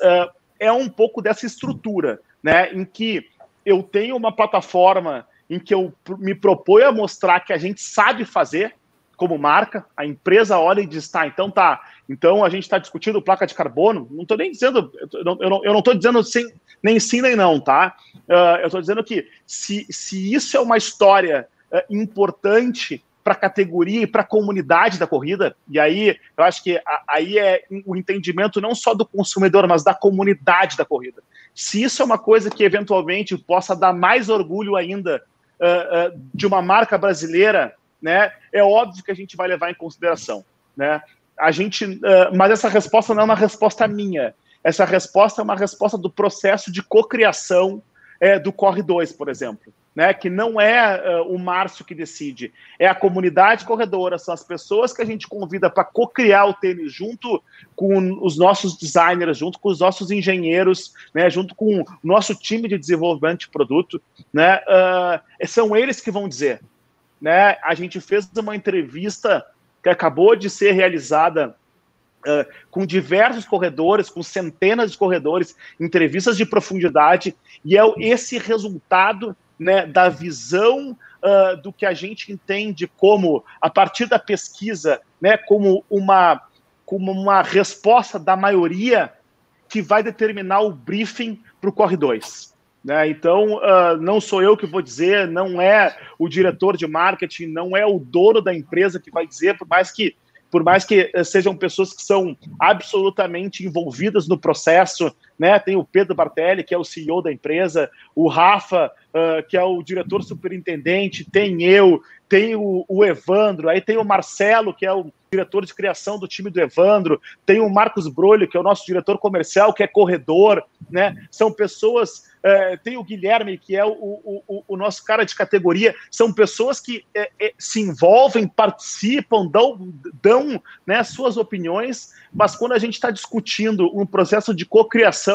é um pouco dessa estrutura, né, em que eu tenho uma plataforma em que eu me proponho a mostrar que a gente sabe fazer, como marca, a empresa olha e diz, tá, então tá, então a gente está discutindo placa de carbono, não estou nem dizendo, eu não estou dizendo sim, nem sim nem não, tá? Uh, eu estou dizendo que se, se isso é uma história uh, importante para a categoria e para a comunidade da corrida, e aí eu acho que a, aí é o entendimento não só do consumidor, mas da comunidade da corrida. Se isso é uma coisa que eventualmente possa dar mais orgulho ainda uh, uh, de uma marca brasileira, né, é óbvio que a gente vai levar em consideração, né? A gente, uh, mas essa resposta não é uma resposta minha. Essa resposta é uma resposta do processo de cocriação é, do Corre 2, por exemplo né, que não é uh, o Márcio que decide, é a comunidade corredora, são as pessoas que a gente convida para co-criar o tênis junto com os nossos designers, junto com os nossos engenheiros, né, junto com o nosso time de desenvolvimento de produto, né, uh, são eles que vão dizer. Né, a gente fez uma entrevista que acabou de ser realizada Uh, com diversos corredores, com centenas de corredores, entrevistas de profundidade, e é esse resultado né, da visão uh, do que a gente entende como, a partir da pesquisa, né, como uma, como uma resposta da maioria que vai determinar o briefing para o Corre 2. Né? Então, uh, não sou eu que vou dizer, não é o diretor de marketing, não é o dono da empresa que vai dizer, por mais que por mais que eh, sejam pessoas que são absolutamente envolvidas no processo, né? Tem o Pedro Bartelli, que é o CEO da empresa, o Rafa, uh, que é o diretor superintendente, tem eu, tem o, o, Evandro, aí tem o Marcelo, que é o diretor de criação do time do Evandro, tem o Marcos Brolho, que é o nosso diretor comercial, que é corredor, né? São pessoas é, tem o Guilherme, que é o, o, o, nosso cara de categoria, são pessoas que é, é, se envolvem, participam, dão, dão né, suas opiniões, mas quando a gente está discutindo um processo de cocriação,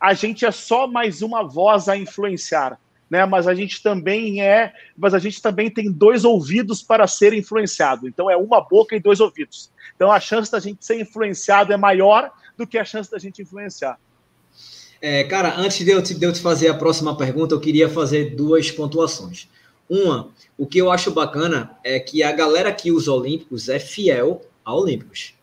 a gente é só mais uma voz a influenciar. Né, mas a gente também é, mas a gente também tem dois ouvidos para ser influenciado. Então é uma boca e dois ouvidos. Então a chance da gente ser influenciado é maior do que a chance da gente influenciar. É, cara, antes de eu, te, de eu te fazer a próxima pergunta, eu queria fazer duas pontuações. Uma, o que eu acho bacana é que a galera que usa Olímpicos é fiel a Olímpicos.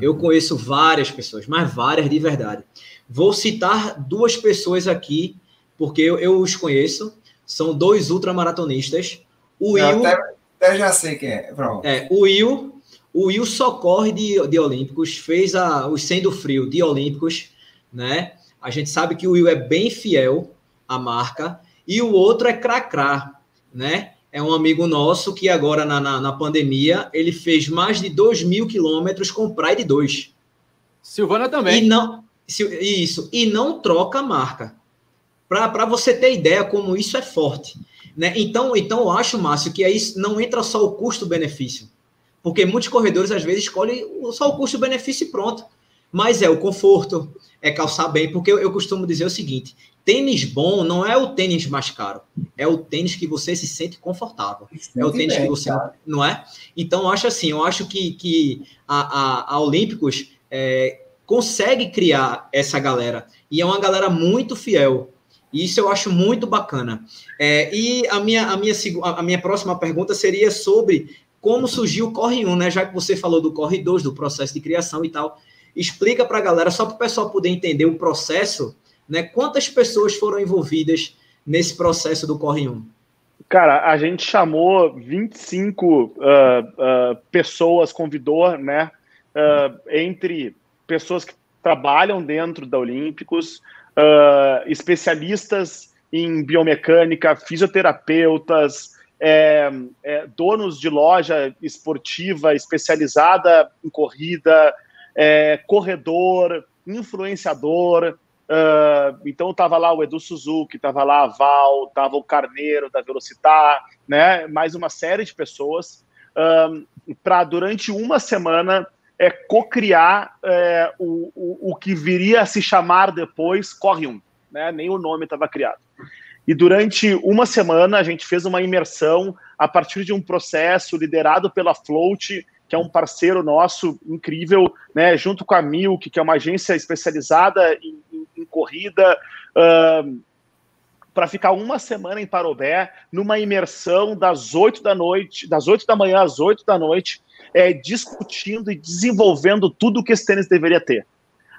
Eu conheço várias pessoas, mas várias de verdade. Vou citar duas pessoas aqui, porque eu, eu os conheço. São dois ultramaratonistas. O Will. Até, até, já sei quem é. Pronto. É, o Will. O Will só corre de, de Olímpicos, fez a, os Sendo Frio de Olímpicos, né? A gente sabe que o Will é bem fiel à marca. E o outro é Cracrá, né? É um amigo nosso que agora, na, na, na pandemia, ele fez mais de 2 mil quilômetros com Pride 2. Silvana também. E não, isso, e não troca a marca. Para você ter ideia como isso é forte. Né? Então, então, eu acho, Márcio, que aí não entra só o custo-benefício. Porque muitos corredores, às vezes, escolhem só o custo-benefício e pronto. Mas é o conforto, é calçar bem, porque eu, eu, costumo dizer o seguinte: tênis bom não é o tênis mais caro, é o tênis que você se sente confortável. é o tênis bem, que você. Cara. Não é? Então, eu acho assim: eu acho que, que a, a, a Olímpicos é, consegue criar essa galera, e é uma galera muito fiel. E isso eu acho muito bacana. É, e a minha, a, minha, a minha próxima pergunta seria sobre como surgiu o Corre 1, né? Já que você falou do Corre 2, do processo de criação e tal. Explica para a galera, só para o pessoal poder entender o processo, né? Quantas pessoas foram envolvidas nesse processo do Corre 1? Cara, a gente chamou 25 uh, uh, pessoas, convidou, né? Uh, entre pessoas que trabalham dentro da Olímpicos, uh, especialistas em biomecânica, fisioterapeutas, é, é, donos de loja esportiva especializada em corrida, é, corredor, influenciador. Uh, então estava lá o Edu Suzuki, estava lá a Val, estava o Carneiro da Velocitar, né? Mais uma série de pessoas para durante uma semana é co-criar é, o, o, o, que viria a se chamar depois Corre 1, né? Nem o nome estava criado. E durante uma semana a gente fez uma imersão a partir de um processo liderado pela Float, que é um parceiro nosso incrível, né, junto com a Milk, que é uma agência especializada em, em, em corrida, uh, para ficar uma semana em Parobé, numa imersão das 8 da noite, das 8 da manhã às 8 da noite, é, discutindo e desenvolvendo tudo o que esse tênis deveria ter.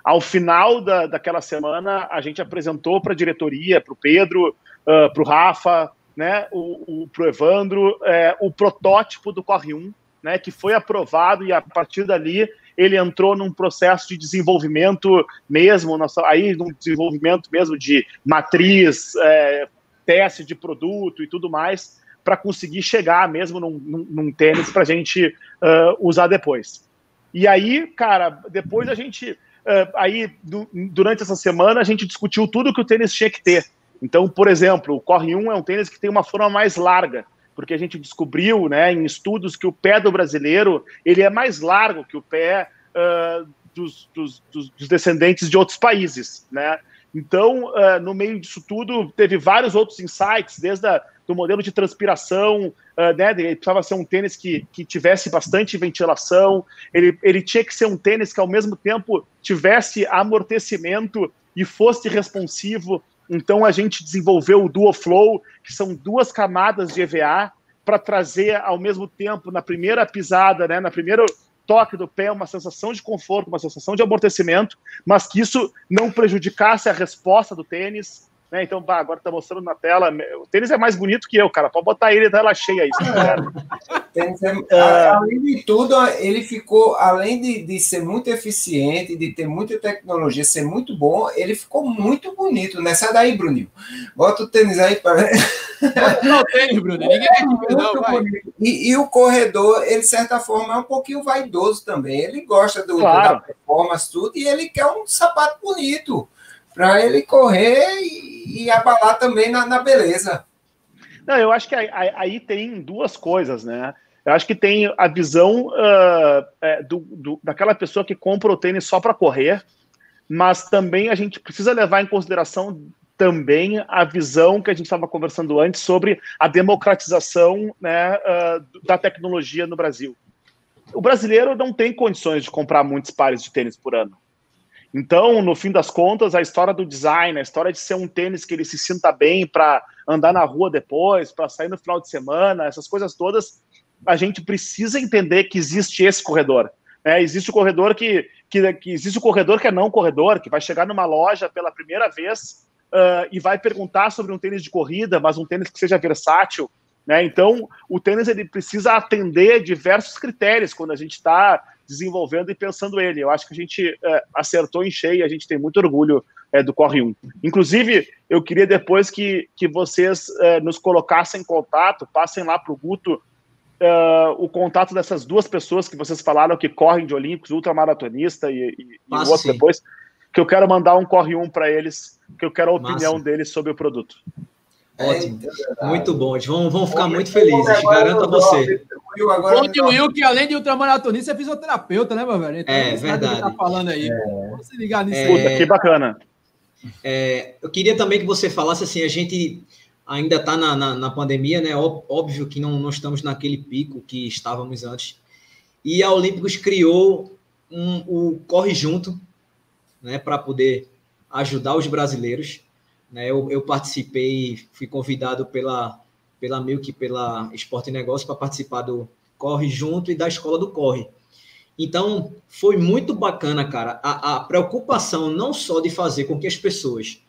Ao final da, daquela semana, a gente apresentou para a diretoria, para o Pedro, uh, para o Rafa, né, o, o, para o Evandro, é, o protótipo do Corre 1, né, que foi aprovado e a partir dali ele entrou num processo de desenvolvimento mesmo, aí num desenvolvimento mesmo de matriz, é, teste de produto e tudo mais para conseguir chegar mesmo num, num, num tênis para a gente uh, usar depois. E aí, cara, depois a gente, uh, aí du durante essa semana a gente discutiu tudo que o tênis tinha que ter. Então, por exemplo, o Corre 1 é um tênis que tem uma forma mais larga, porque a gente descobriu, né, em estudos que o pé do brasileiro ele é mais largo que o pé uh, dos, dos, dos, descendentes de outros países, né? Então, uh, no meio disso tudo, teve vários outros insights, desde a, do modelo de transpiração, uh, né? Ele precisava ser um tênis que, que tivesse bastante ventilação, ele, ele tinha que ser um tênis que, ao mesmo tempo, tivesse amortecimento e fosse responsivo. Então, a gente desenvolveu o Duo Flow, que são duas camadas de EVA, para trazer, ao mesmo tempo, na primeira pisada, né? Na primeira toque do pé, uma sensação de conforto, uma sensação de amortecimento, mas que isso não prejudicasse a resposta do tênis. Né? Então, bah, agora tá mostrando na tela. O tênis é mais bonito que eu, cara. Pode botar ele na tela cheia aí. é, é, além de tudo, ele ficou, além de, de ser muito eficiente, de ter muita tecnologia, ser muito bom, ele ficou muito bonito, né? Sai daí, Bruninho. Bota o tênis aí para ver. Não, tênis, Bruno. Ninguém é não, vai. E, e, o corredor, ele, de certa forma, é um pouquinho vaidoso também. Ele gosta do, claro. da performance, tudo, e ele quer um sapato bonito para ele correr e, e, abalar também na, na beleza. Não, eu acho que aí, aí, tem duas coisas, né? Eu acho que tem a visão uh, é, do, do, daquela pessoa que compra o tênis só para correr, mas também a gente precisa levar em consideração também a visão que a gente estava conversando antes sobre a democratização né, uh, da tecnologia no Brasil. O brasileiro não tem condições de comprar muitos pares de tênis por ano. Então, no fim das contas, a história do design, a história de ser um tênis que ele se sinta bem para andar na rua depois, para sair no final de semana, essas coisas todas, a gente precisa entender que existe esse corredor. Né? Existe o corredor que, que, que existe o corredor que é não corredor, que vai chegar numa loja pela primeira vez uh, e vai perguntar sobre um tênis de corrida, mas um tênis que seja versátil. Né? Então, o tênis ele precisa atender diversos critérios quando a gente está desenvolvendo e pensando ele. Eu acho que a gente é, acertou em cheio, a gente tem muito orgulho é, do Corre 1. Inclusive, eu queria depois que, que vocês é, nos colocassem em contato, passem lá para o Guto é, o contato dessas duas pessoas que vocês falaram que correm de Olímpicos, ultramaratonista e, e, e o outro sim. depois, que eu quero mandar um Corre 1 para eles, que eu quero a opinião Massa. deles sobre o produto. Ótimo, é muito bom. Vão, vão ficar muito felizes, garanto a você. O Will, que além de ultramaratonista, é fisioterapeuta, né, meu velho? Então, é verdade. Tá falando aí. É. Vamos se ligar nisso. É... Puta, que bacana. É, eu queria também que você falasse assim, a gente ainda está na, na, na, pandemia, né? Óbvio que não, não estamos naquele pico que estávamos antes. E a Olímpicos criou um, o Corre Junto, né, para poder ajudar os brasileiros. Né? Eu, eu participei, fui convidado pela, pela Milk, pela Esporte e Negócio, para participar do Corre Junto e da Escola do Corre. Então, foi muito bacana, cara, a, a preocupação não só de fazer com que as pessoas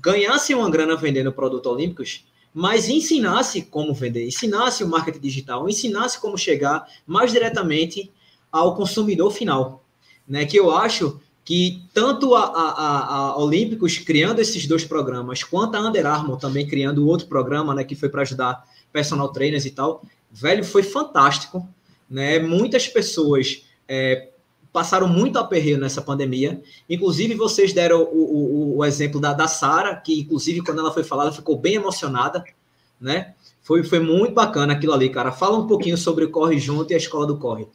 ganhassem uma grana vendendo produtos olímpicos, mas ensinasse como vender, ensinasse o marketing digital, ensinasse como chegar mais diretamente ao consumidor final, né? Que eu acho que tanto a, a, a, Olímpicos criando esses dois programas, quanto a Under Armour também criando outro programa, né, que foi para ajudar personal trainers e tal, velho, foi fantástico, né? Muitas pessoas é, passaram muito aperreio nessa pandemia. Inclusive, vocês deram o, o, o exemplo da, da Sara, que inclusive quando ela foi falada ficou bem emocionada, né? Foi, foi muito bacana aquilo ali, cara. Fala um pouquinho sobre o Corre Junto e a Escola do Corre.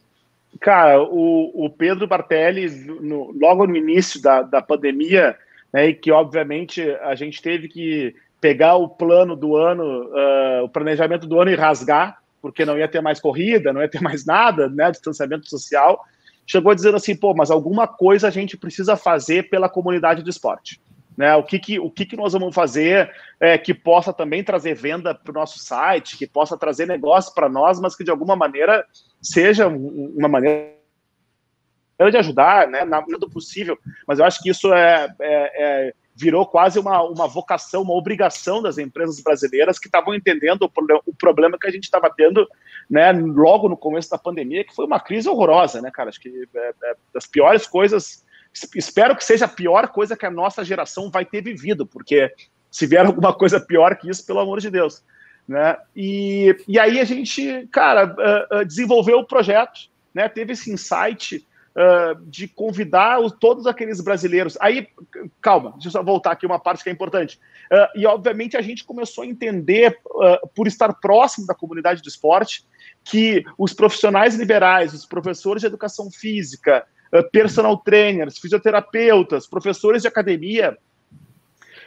Cara, o, o Pedro Bartelli, no, logo no início da, da pandemia, né, e que obviamente a gente teve que pegar o plano do ano, uh, o planejamento do ano e rasgar, porque não ia ter mais corrida, não ia ter mais nada, né, distanciamento social, chegou dizendo assim, pô, mas alguma coisa a gente precisa fazer pela comunidade do esporte. Né, o que, que, o que, que nós vamos fazer é, que possa também trazer venda para o nosso site, que possa trazer negócio para nós, mas que de alguma maneira seja uma maneira de ajudar, né, na medida do possível. Mas eu acho que isso é, é, é virou quase uma, uma vocação, uma obrigação das empresas brasileiras que estavam entendendo o, o, problema que a gente estava tendo, né, logo no começo da pandemia, que foi uma crise horrorosa, né, cara? Acho que é, é das piores coisas espero que seja a pior coisa que a nossa geração vai ter vivido, porque Se vier alguma coisa pior que isso, pelo amor de Deus. Né? E, e aí a gente, cara, uh, uh, desenvolveu o projeto, né? teve esse insight uh, de convidar os, todos aqueles brasileiros. Aí, calma, deixa eu só voltar aqui uma parte que é importante. e, obviamente, a gente começou a entender, por estar próximo da comunidade do esporte, que os profissionais liberais, os professores de educação física, personal trainers, fisioterapeutas, professores de academia,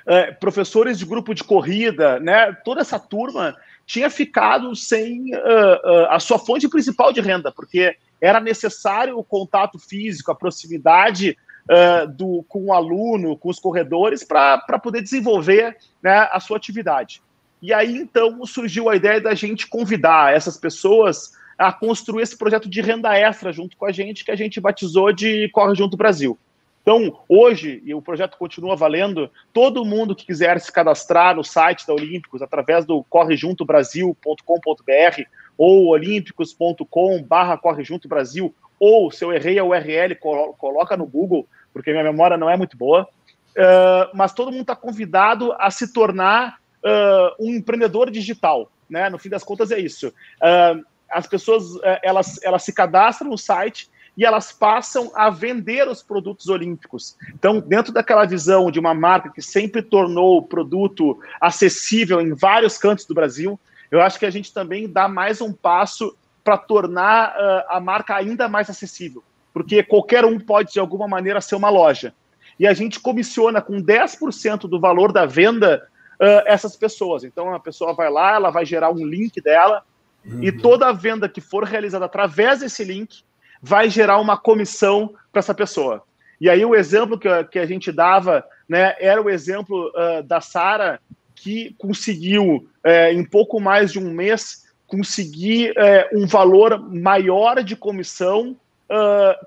é, professores de grupo de corrida, né? Toda essa turma tinha ficado sem uh, uh, a sua fonte principal de renda, porque era necessário o contato físico, a proximidade uh, do, com o aluno, com os corredores, para poder desenvolver né, a sua atividade. E aí, então, surgiu a ideia da gente convidar essas pessoas a construir esse projeto de renda extra junto com a gente, que a gente batizou de Corre Junto Brasil. Então, hoje, e o projeto continua valendo, todo mundo que quiser se cadastrar no site da Olímpicos, através do correjuntobrasil.com.br ou olímpicos.com.br correjuntobrasil, ou se eu errei a URL, coloca no Google, porque minha memória não é muito boa, uh, mas todo mundo está convidado a se tornar uh, um empreendedor digital, né? No fim das contas é isso. Uh, as pessoas, elas, elas se cadastram no site e elas passam a vender os produtos olímpicos. Então, dentro daquela visão de uma marca que sempre tornou o produto acessível em vários cantos do Brasil, eu acho que a gente também dá mais um passo para tornar uh, a marca ainda mais acessível, porque qualquer um pode, de alguma maneira, ser uma loja. E a gente comissiona com 10% do valor da venda uh, essas pessoas. Então, a pessoa vai lá, ela vai gerar um link dela, uhum. e toda a venda que for realizada através desse link, vai gerar uma comissão para essa pessoa. E aí o exemplo que, que a gente dava né, era o exemplo uh, da Sara, que conseguiu, uh, em pouco mais de um mês, conseguir uh, um valor maior de comissão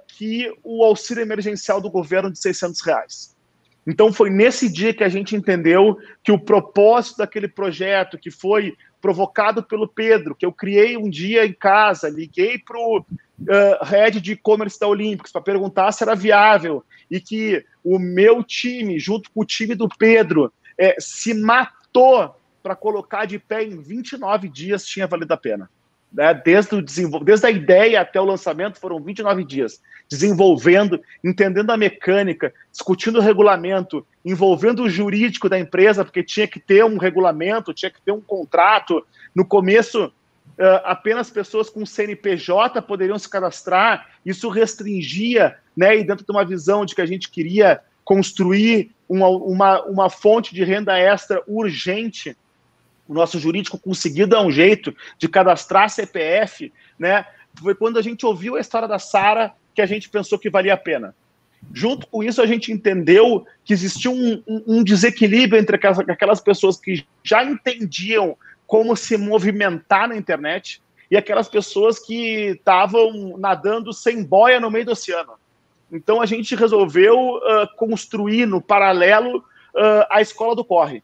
que o auxílio emergencial do governo de 600 reais. Então foi nesse dia que a gente entendeu que o propósito daquele projeto, que foi provocado pelo Pedro, que eu criei um dia em casa, liguei para o uh, head de e-commerce da Olímpicos para perguntar se era viável e que o meu time, junto com o time do Pedro, é, se matou para colocar de pé em 29 dias, tinha valido a pena. Né? Desde, o desde a ideia até o lançamento foram 29 dias, desenvolvendo, entendendo a mecânica, discutindo o regulamento, envolvendo o jurídico da empresa, porque tinha que ter um regulamento, tinha que ter um contrato. No começo, Uh, apenas pessoas com CNPJ poderiam se cadastrar, isso restringia, né, e dentro de uma visão de que a gente queria construir uma, uma, uma fonte de renda extra urgente, o nosso jurídico conseguiu dar um jeito de cadastrar CPF, né? Foi quando a gente ouviu a história da Sara que a gente pensou que valia a pena. Junto com isso, a gente entendeu que existia um, um, um desequilíbrio entre aquelas, aquelas pessoas que já entendiam como se movimentar na internet e aquelas pessoas que estavam nadando sem boia no meio do oceano. Então a gente resolveu uh, construir no paralelo uh, a escola do corre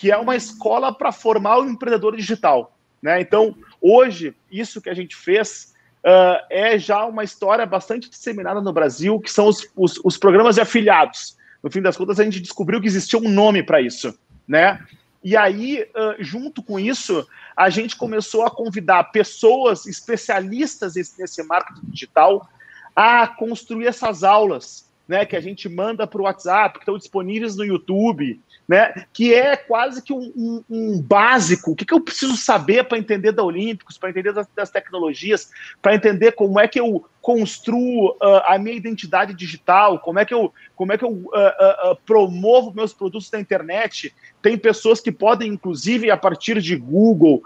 que é uma escola para formar o empreendedor digital. Né? Então, hoje, isso que a gente fez uh, é já uma história bastante disseminada no Brasil, que são os, os, os, programas de afiliados. No fim das contas, a gente descobriu que existia um nome para isso. Né? E aí, junto com isso, a gente começou a convidar pessoas especialistas nesse marketing digital a construir essas aulas, né, que a gente manda para o WhatsApp, que estão disponíveis no YouTube, né? Que é quase que um, um, um básico. O que, que, eu preciso saber para entender da Olímpicos, para entender das, das tecnologias, para entender como é que eu construo uh, a minha identidade digital, como é que eu, como é que eu uh, uh, promovo meus produtos na internet. Tem pessoas que podem, inclusive, a partir de Google,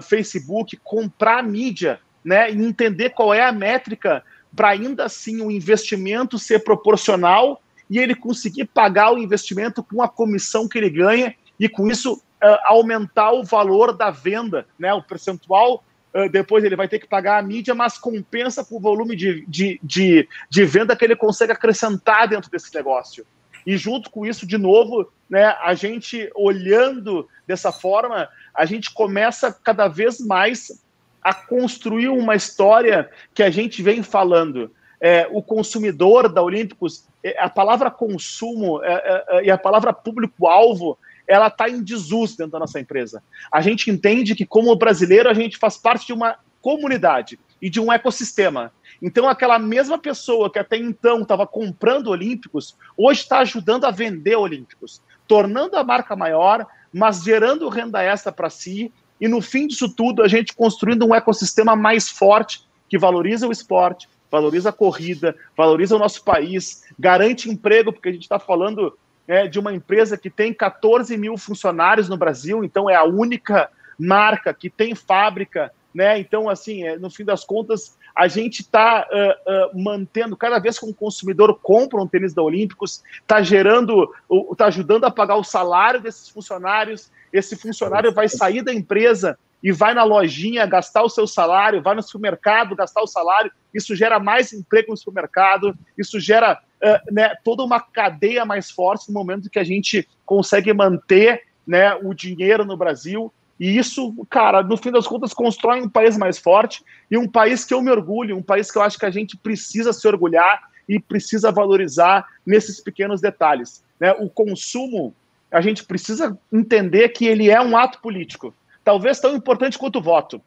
Facebook, comprar mídia, né? E entender qual é a métrica para ainda assim o investimento ser proporcional e ele conseguir pagar o investimento com a comissão que ele ganha e com isso uh, aumentar o valor da venda, né? O percentual uh, depois ele vai ter que pagar a mídia, mas compensa com o volume de, de, de, de venda que ele consegue acrescentar dentro desse negócio. E junto com isso, de novo, né, a gente olhando dessa forma, a gente começa cada vez mais a construir uma história que a gente vem falando. É, o consumidor da Olímpicos é, a palavra consumo é, é, é, e a palavra público-alvo, ela está em desuso dentro da nossa empresa. A gente entende que, como brasileiro, a gente faz parte de uma comunidade e de um ecossistema. Então, aquela mesma pessoa que até então estava comprando Olímpicos, hoje está ajudando a vender Olímpicos, tornando a marca maior, mas gerando renda extra para si. E no fim disso tudo, a gente construindo um ecossistema mais forte que valoriza o esporte, valoriza a corrida, valoriza o nosso país, garante emprego, porque a gente está falando é, de uma empresa que tem 14 mil funcionários no Brasil, então é a única marca que tem fábrica, né? Então, assim, é, no fim das contas, a gente está uh, uh, mantendo, cada vez que um consumidor compra um tênis da Olímpicos, está gerando, está ajudando a pagar o salário desses funcionários, esse funcionário vai sair da empresa e vai na lojinha gastar o seu salário, vai no supermercado gastar o salário, isso gera mais emprego no supermercado, isso gera uh, né, toda uma cadeia mais forte no momento que a gente consegue manter né, o dinheiro no Brasil. E isso, cara, no fim das contas, constrói um país mais forte e um país que eu me orgulho, um país que eu acho que a gente precisa se orgulhar e precisa valorizar nesses pequenos detalhes. Né? O consumo, a gente precisa entender que ele é um ato político talvez tão importante quanto o voto.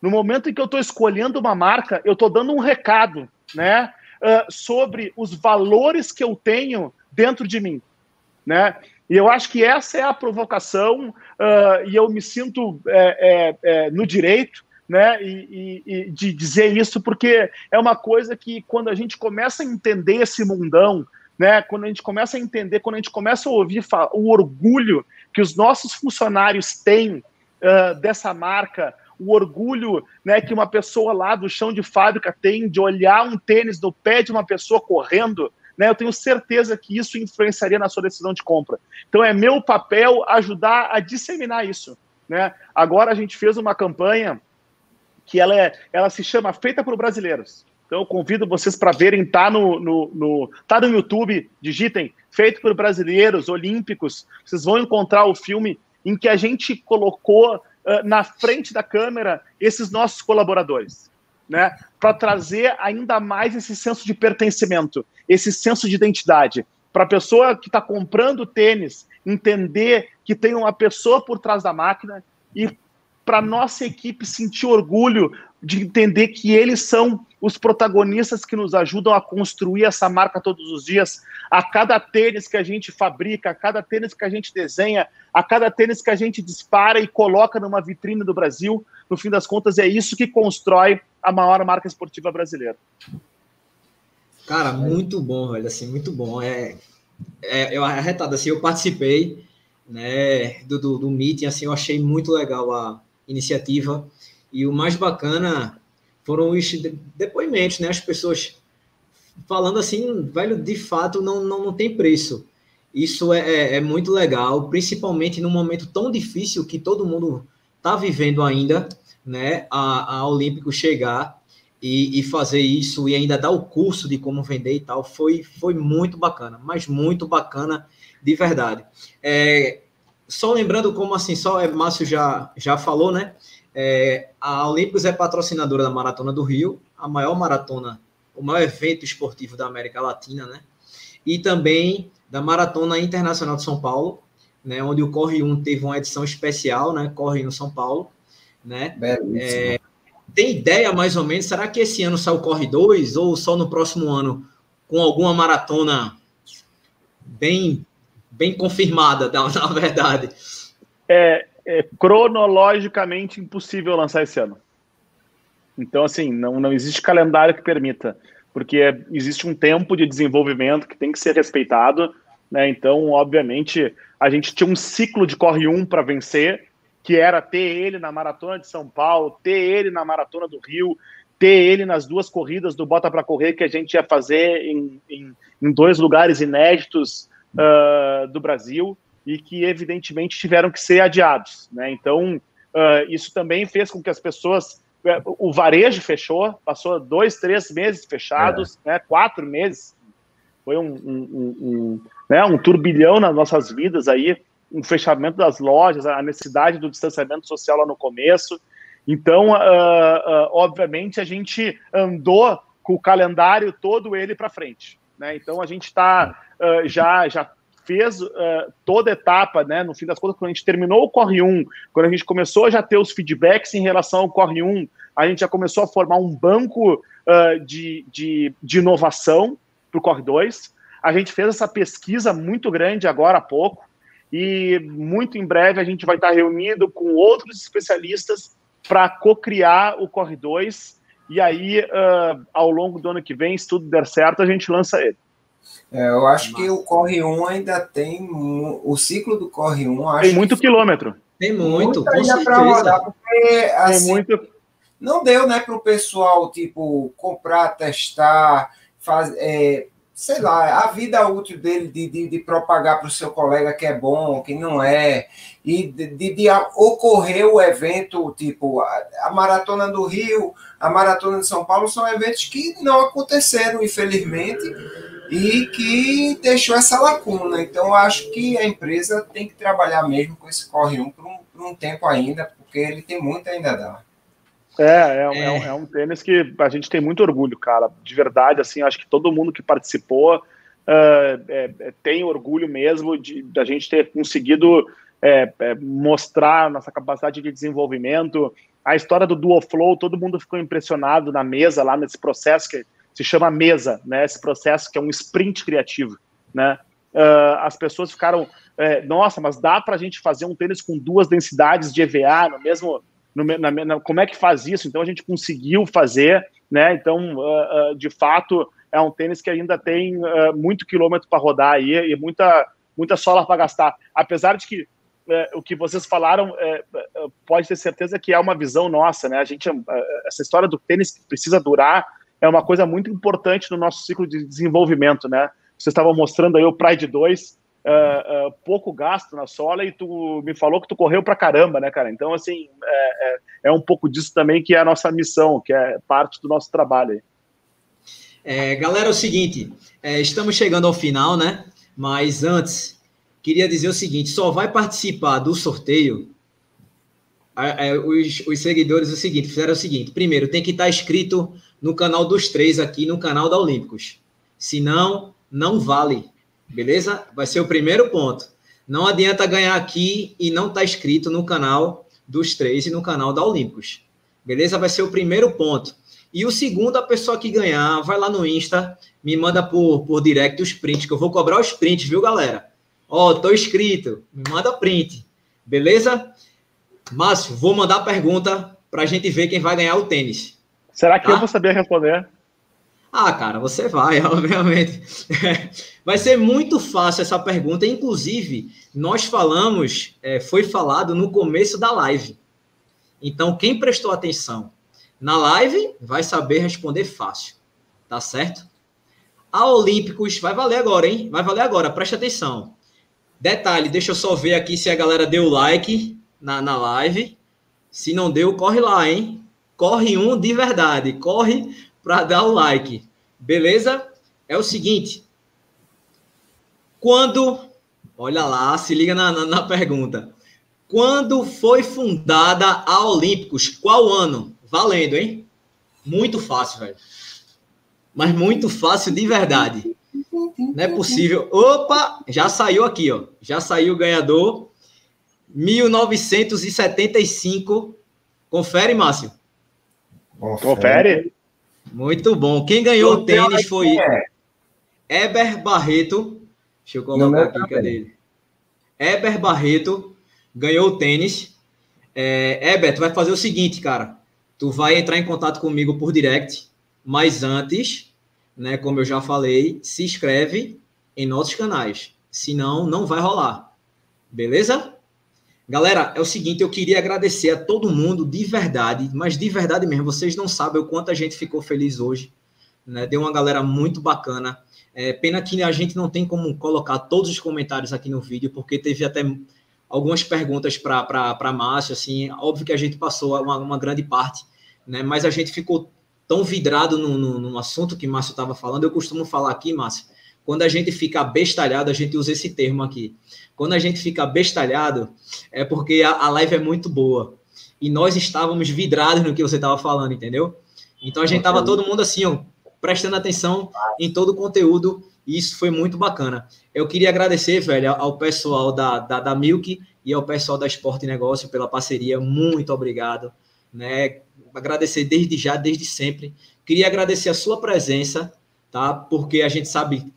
No momento em que eu estou escolhendo uma marca, eu estou dando um recado, né, uh, sobre os valores que eu tenho dentro de mim, né? E eu acho que essa é a provocação uh, e eu me sinto é, é, é, no direito, né, e, e, e de dizer isso porque é uma coisa que quando a gente começa a entender esse mundão, né, quando a gente começa a entender, quando a gente começa a ouvir o orgulho que os nossos funcionários têm uh, dessa marca, o orgulho né, que uma pessoa lá do chão de fábrica tem de olhar um tênis no pé de uma pessoa correndo, né, eu tenho certeza que isso influenciaria na sua decisão de compra. Então é meu papel ajudar a disseminar isso. Né? Agora a gente fez uma campanha que ela, é, ela se chama Feita por Brasileiros. Então eu convido vocês para verem, tá no, no, no, tá no YouTube, digitem Feito por Brasileiros, Olímpicos, vocês vão encontrar o filme em que a gente colocou uh, na frente da câmera esses nossos colaboradores, né? Para trazer ainda mais esse senso de pertencimento, esse senso de identidade. Para a pessoa que está comprando tênis entender que tem uma pessoa por trás da máquina e para nossa equipe sentir orgulho de entender que eles são os protagonistas que nos ajudam a construir essa marca todos os dias. A cada tênis que a gente fabrica, a cada tênis que a gente desenha, a cada tênis que a gente dispara e coloca numa vitrine do Brasil, no fim das contas, é isso que constrói a maior marca esportiva brasileira. Cara, muito bom, velho, assim, muito bom. É, é eu arretado, assim, eu participei, né, do, do, do meeting, assim, eu achei muito legal a iniciativa. E o mais bacana foram os depoimentos, né? As pessoas falando assim, velho, de fato não, não, não tem preço. Isso é, é, é muito legal, principalmente num momento tão difícil que todo mundo está vivendo ainda, né? A, a Olímpico chegar e, e, fazer isso e ainda dar o curso de como vender e tal, foi, foi muito bacana, mas muito bacana de verdade. É, só lembrando como assim, só é, Márcio já, já falou, né? É, a Olímpicos é patrocinadora da Maratona do Rio, a maior maratona, o maior evento esportivo da América Latina, né? E também da Maratona Internacional de São Paulo, né? Onde o Corre 1 teve uma edição especial, né? Corre no São Paulo, né? É, tem ideia mais ou menos? Será que esse ano sai o Corre 2 ou só no próximo ano com alguma maratona bem bem confirmada, na, na verdade? É, é cronologicamente impossível lançar esse ano. Então, assim, não, não existe calendário que permita, porque é, existe um tempo de desenvolvimento que tem que ser respeitado, né? Então, obviamente, a gente tinha um ciclo de corre 1 para vencer, que era ter ele na maratona de São Paulo, ter ele na maratona do Rio, ter ele nas duas corridas do Bota para Correr que a gente ia fazer em, em, em dois lugares inéditos uh, do Brasil e que evidentemente tiveram que ser adiados. Né? Então, uh, isso também fez com que as pessoas. Eh, o varejo fechou, passou dois, três meses fechados, é. né? quatro meses. Foi um, um, um, né? um turbilhão nas nossas vidas aí, um fechamento das lojas, a necessidade do distanciamento social lá no começo. Então, uh, uh, obviamente, a gente andou com o calendário todo ele para frente. Né? Então, a gente está já, já fez uh, toda etapa, né? No fim das contas, quando a gente terminou o Corre 1, quando a gente começou a já ter os feedbacks em relação ao Corre 1, a gente já começou a formar um banco uh, de, de, de inovação para o Corre 2. A gente fez essa pesquisa muito grande agora há pouco, e muito em breve a gente vai estar reunido com outros especialistas para co-criar o Corre 2 e aí, uh, ao longo do ano que vem, se tudo der certo, a gente lança ele. É, eu acho que o Corre 1 ainda tem. O ciclo do Corre 1. tem muito que, quilômetro. Tem muito. muito ainda para rodar, porque assim, tem muito... não deu né, para o pessoal tipo, comprar, testar, faz, é, sei lá, a vida útil dele de, de, de propagar para o seu colega que é bom, que não é, e de, de, de ocorrer o evento, tipo, a, a, Maratona do Rio, a Maratona de São Paulo, são eventos que não aconteceram, infelizmente, e que deixou essa lacuna. Então, eu acho que a empresa tem que trabalhar mesmo com esse Corre 1 por um, por um tempo ainda, porque ele tem muito ainda a dar. É, é, é. é, um, é um tênis que a gente tem muito orgulho, cara. De verdade, assim, acho que todo mundo que participou uh, é, tem orgulho mesmo de da gente ter conseguido é, é, mostrar nossa capacidade de desenvolvimento. A história do Duoflow, todo mundo ficou impressionado na mesa, lá nesse processo que se chama mesa, né? Esse processo que é um sprint criativo, né? Uh, as pessoas ficaram, é, nossa, mas dá para a gente fazer um tênis com duas densidades de EVA no mesmo no, na, na, como é que faz isso? Então a gente conseguiu fazer, né? Então, uh, uh, de fato, é um tênis que ainda tem muito quilômetro para rodar aí e muita, muita sola para gastar. Apesar de que o que vocês falaram pode ter certeza que é uma visão nossa, né? A gente, essa história do tênis que precisa durar é uma coisa muito importante no nosso ciclo de desenvolvimento, né? Vocês estavam mostrando aí o Pride 2, uh, uh, pouco gasto na sola e tu me falou que tu correu pra caramba, né, cara? Então, assim, é, é, é um pouco disso também que é a nossa missão, que é parte do nosso trabalho. É, galera, é o seguinte, é, estamos chegando ao final, né? Mas antes, queria dizer o seguinte: só vai participar do sorteio. É, os, os, seguidores, o seguinte, fizeram o seguinte: primeiro, tem que estar inscrito no canal dos três aqui, no canal da Olímpicos. Senão, não vale. Beleza? Vai ser o primeiro ponto. Não adianta ganhar aqui e não estar tá inscrito no canal dos três e no canal da Olímpicos. Beleza? Vai ser o primeiro ponto. E o segundo, a pessoa que ganhar, vai lá no Insta, me manda por, por direct os prints, que eu vou cobrar os prints, viu, galera? Ó, oh, tô inscrito, me manda print. Beleza? Márcio, vou mandar a pergunta para a gente ver quem vai ganhar o tênis. Será que tá? eu vou saber responder? Ah, cara, você vai, obviamente. Vai ser muito fácil essa pergunta. Inclusive, nós falamos, é, foi falado no começo da live. Então, quem prestou atenção na live vai saber responder fácil. Tá certo? A Olímpicos vai valer agora, hein? Vai valer agora, preste atenção. Detalhe, deixa eu só ver aqui se a galera deu like na, na live. Se não deu, corre lá, hein? Corre um de verdade. Corre para dar o like. Beleza? É o seguinte. Quando. Olha lá, se liga na, na, na pergunta. Quando foi fundada a Olímpicos? Qual ano? Valendo, hein? Muito fácil, velho. Mas muito fácil de verdade. Não é possível. Opa! Já saiu aqui, ó. Já saiu o ganhador. 1975. Confere, Márcio. Confere. Muito bom. Quem ganhou o tênis foi é. Eber Barreto. Deixa eu colocar aqui, cadê ele? Eber Barreto ganhou o tênis. É, Eber, tu vai fazer o seguinte, cara. Tu vai entrar em contato comigo por direct, mas antes, né, como eu já falei, se inscreve em nossos canais. Senão, não vai rolar. Beleza? Galera, é o seguinte, eu queria agradecer a todo mundo de verdade, mas de verdade mesmo, vocês não sabem o quanto a gente ficou feliz hoje. Né? Deu uma galera muito bacana. É, pena que a gente não tem como colocar todos os comentários aqui no vídeo, porque teve até algumas perguntas para Márcio, assim, óbvio que a gente passou uma, uma grande parte, né? mas a gente ficou tão vidrado no, no, no assunto que Márcio estava falando. Eu costumo falar aqui, Márcio, quando a gente fica bestalhado, a gente usa esse termo aqui. Quando a gente fica bestalhado, é porque a, a live é muito boa. E nós estávamos vidrados no que você estava falando, entendeu? Então a gente estava todo mundo assim, ó, prestando atenção em todo o conteúdo E isso foi muito bacana. Eu queria agradecer, velho, ao pessoal da, da, da Milk e ao pessoal da Esporte Negócio pela parceria. Muito obrigado. Né? Agradecer desde já, desde sempre. Queria agradecer a sua presença, tá? Porque a gente sabe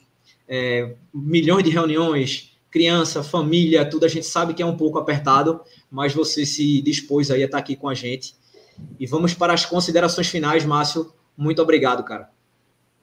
é, milhões de reuniões, criança, família, tudo a gente sabe que é um pouco apertado, mas você se dispôs aí a estar aqui com a gente. E vamos para as considerações finais, Márcio. Muito obrigado, cara.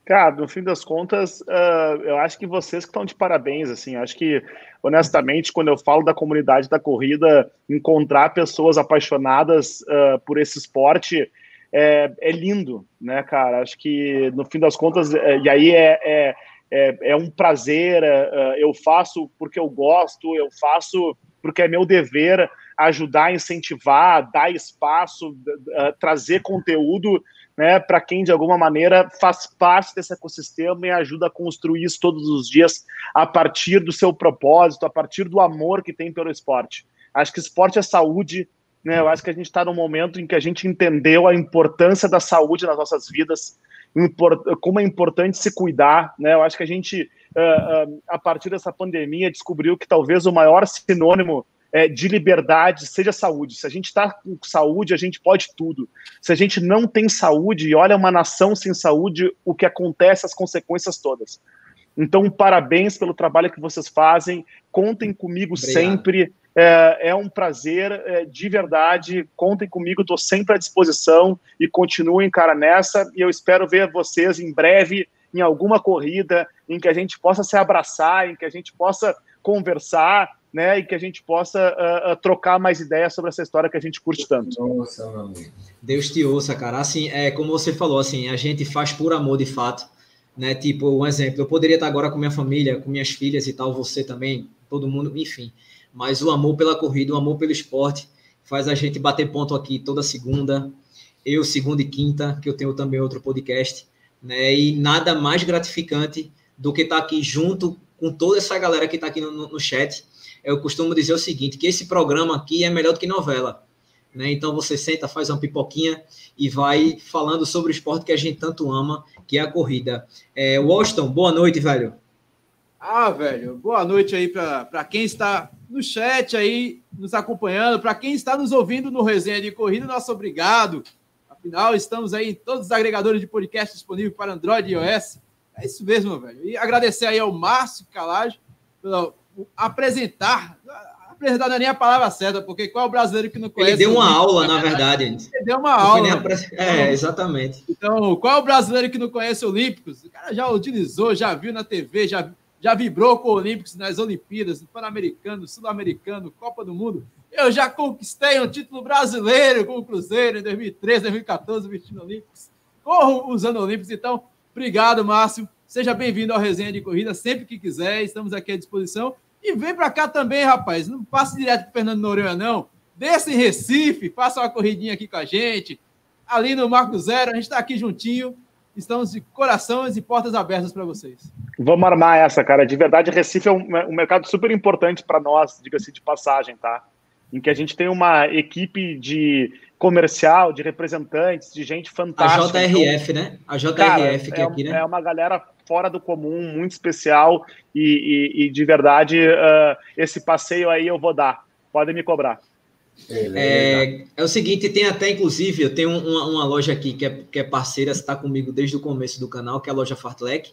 Cara, no fim das contas, uh, eu acho que vocês que estão de parabéns, assim, acho que, honestamente, quando eu falo da comunidade da corrida, encontrar pessoas apaixonadas uh, por esse esporte é, é, lindo, né, cara? Acho que, no fim das contas, é, e aí é, é, é, é um prazer, uh, eu faço porque eu gosto, eu faço porque é meu dever ajudar, incentivar, dar espaço, trazer conteúdo né, para quem de alguma maneira faz parte desse ecossistema e ajuda a construir isso todos os dias a partir do seu propósito, a partir do amor que tem pelo esporte. Acho que esporte é saúde, né? Eu acho que a gente está num momento em que a gente entendeu a importância da saúde nas nossas vidas, como é importante se cuidar, né? Eu acho que a gente, a partir dessa pandemia, descobriu que talvez o maior sinônimo é, de liberdade seja saúde. Se a gente está com saúde, a gente pode tudo. Se a gente não tem saúde, e olha uma nação sem saúde, o que acontece, as consequências todas. Então, parabéns pelo trabalho que vocês fazem. Contem comigo Obrigado. sempre. É, é, um prazer é, de verdade. Contem comigo, estou sempre à disposição e continuem, cara, nessa. E eu espero ver vocês em breve em alguma corrida em que a gente possa se abraçar, em que a gente possa conversar né, e que a gente possa uh, uh, trocar mais ideias sobre essa história que a gente curte tanto. Nossa, meu amigo. Deus te ouça, cara. Assim, é como você falou, assim, a gente faz por amor de fato, né? Tipo, um exemplo, eu poderia estar agora com minha família, com minhas filhas e tal, você também, todo mundo, enfim. Mas o amor pela corrida, o amor pelo esporte, faz a gente bater ponto aqui toda segunda, eu segunda e quinta, que eu tenho também outro podcast, né? E nada mais gratificante do que estar aqui junto com toda essa galera que está aqui no, no chat eu costumo dizer o seguinte, que esse programa aqui é melhor do que novela. Né? Então você senta, faz uma pipoquinha e vai falando sobre o esporte que a gente tanto ama, que é a corrida. É, Washington, boa noite, velho. Ah, velho, boa noite aí para quem está no chat aí nos acompanhando, para quem está nos ouvindo no Resenha de Corrida, nosso obrigado. Afinal, estamos aí em todos os agregadores de podcast disponíveis para Android e iOS. É isso mesmo, velho. E agradecer aí ao Márcio Calage pela apresentar. Apresentar não é nem a palavra certa, porque qual é o brasileiro que não conhece? Ele deu uma aula, na verdade. Ele deu uma aula. Apre... É, exatamente. Então, qual é o brasileiro que não conhece Olímpicos? O cara já utilizou, já viu na TV, já, já vibrou com o Olímpicos nas Olimpíadas, no Pan-Americano, Sul-Americano, Copa do Mundo. Eu já conquistei um título brasileiro com o Cruzeiro em 2013, 2014, vestindo Olímpicos. Corro usando Olímpicos. Então, obrigado, Márcio. Seja bem-vindo ao Resenha de Corrida, sempre que quiser, estamos aqui à disposição. E vem para cá também, rapaz. Não passe direto para Fernando Noronha, não. Desce em Recife, faça uma corridinha aqui com a gente. Ali no Marco Zero, a gente está aqui juntinho. Estamos de corações e portas abertas para vocês. Vamos armar essa, cara. De verdade, Recife é um, um mercado super importante para nós, diga-se de passagem, tá? Em que a gente tem uma equipe de comercial, de representantes, de gente fantástica. A JRF, então, né? A JRF cara, que é, aqui, né? É uma galera fora do comum, muito especial e, e, e de verdade uh, esse passeio aí eu vou dar. Podem me cobrar. É, é, o seguinte, tem até, inclusive, eu tenho uma, uma loja aqui que é, que é parceira, está comigo desde o começo do canal, que é a loja Fartlek,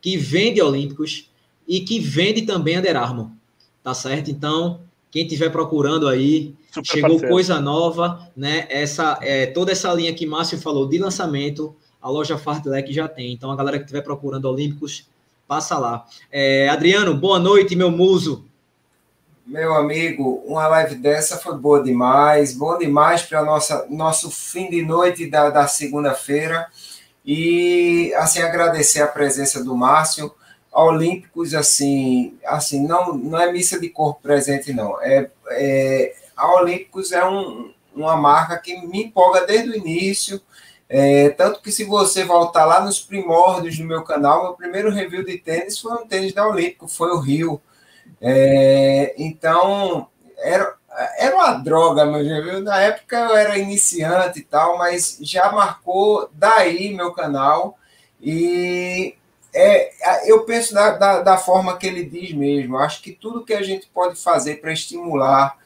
que vende Olímpicos e que vende também Under Armour, tá certo? Então, quem estiver procurando aí, Super chegou parceiro. coisa nova, né? Essa, é, toda essa linha que Márcio falou de lançamento, a loja Fartlek já tem. Então, a galera que estiver procurando Olímpicos, passa lá. É, Adriano, boa noite, meu muso. Meu amigo, uma live dessa foi boa demais, bom demais para nossa nosso fim de noite da, da segunda-feira. E assim agradecer a presença do Márcio. Olímpicos, assim, assim não, não é missa de corpo presente, não. É, é, a Olímpicos é um, uma marca que me empolga desde o início. É, tanto que se você voltar lá nos primórdios do meu canal, meu primeiro review de tênis foi um tênis da Olímpico, foi o Rio. É, então, era, era uma droga, meu review. Na época eu era iniciante e tal, mas já marcou daí meu canal. E é, eu penso da, da, da, forma que ele diz mesmo. Acho que tudo que a gente pode fazer para estimular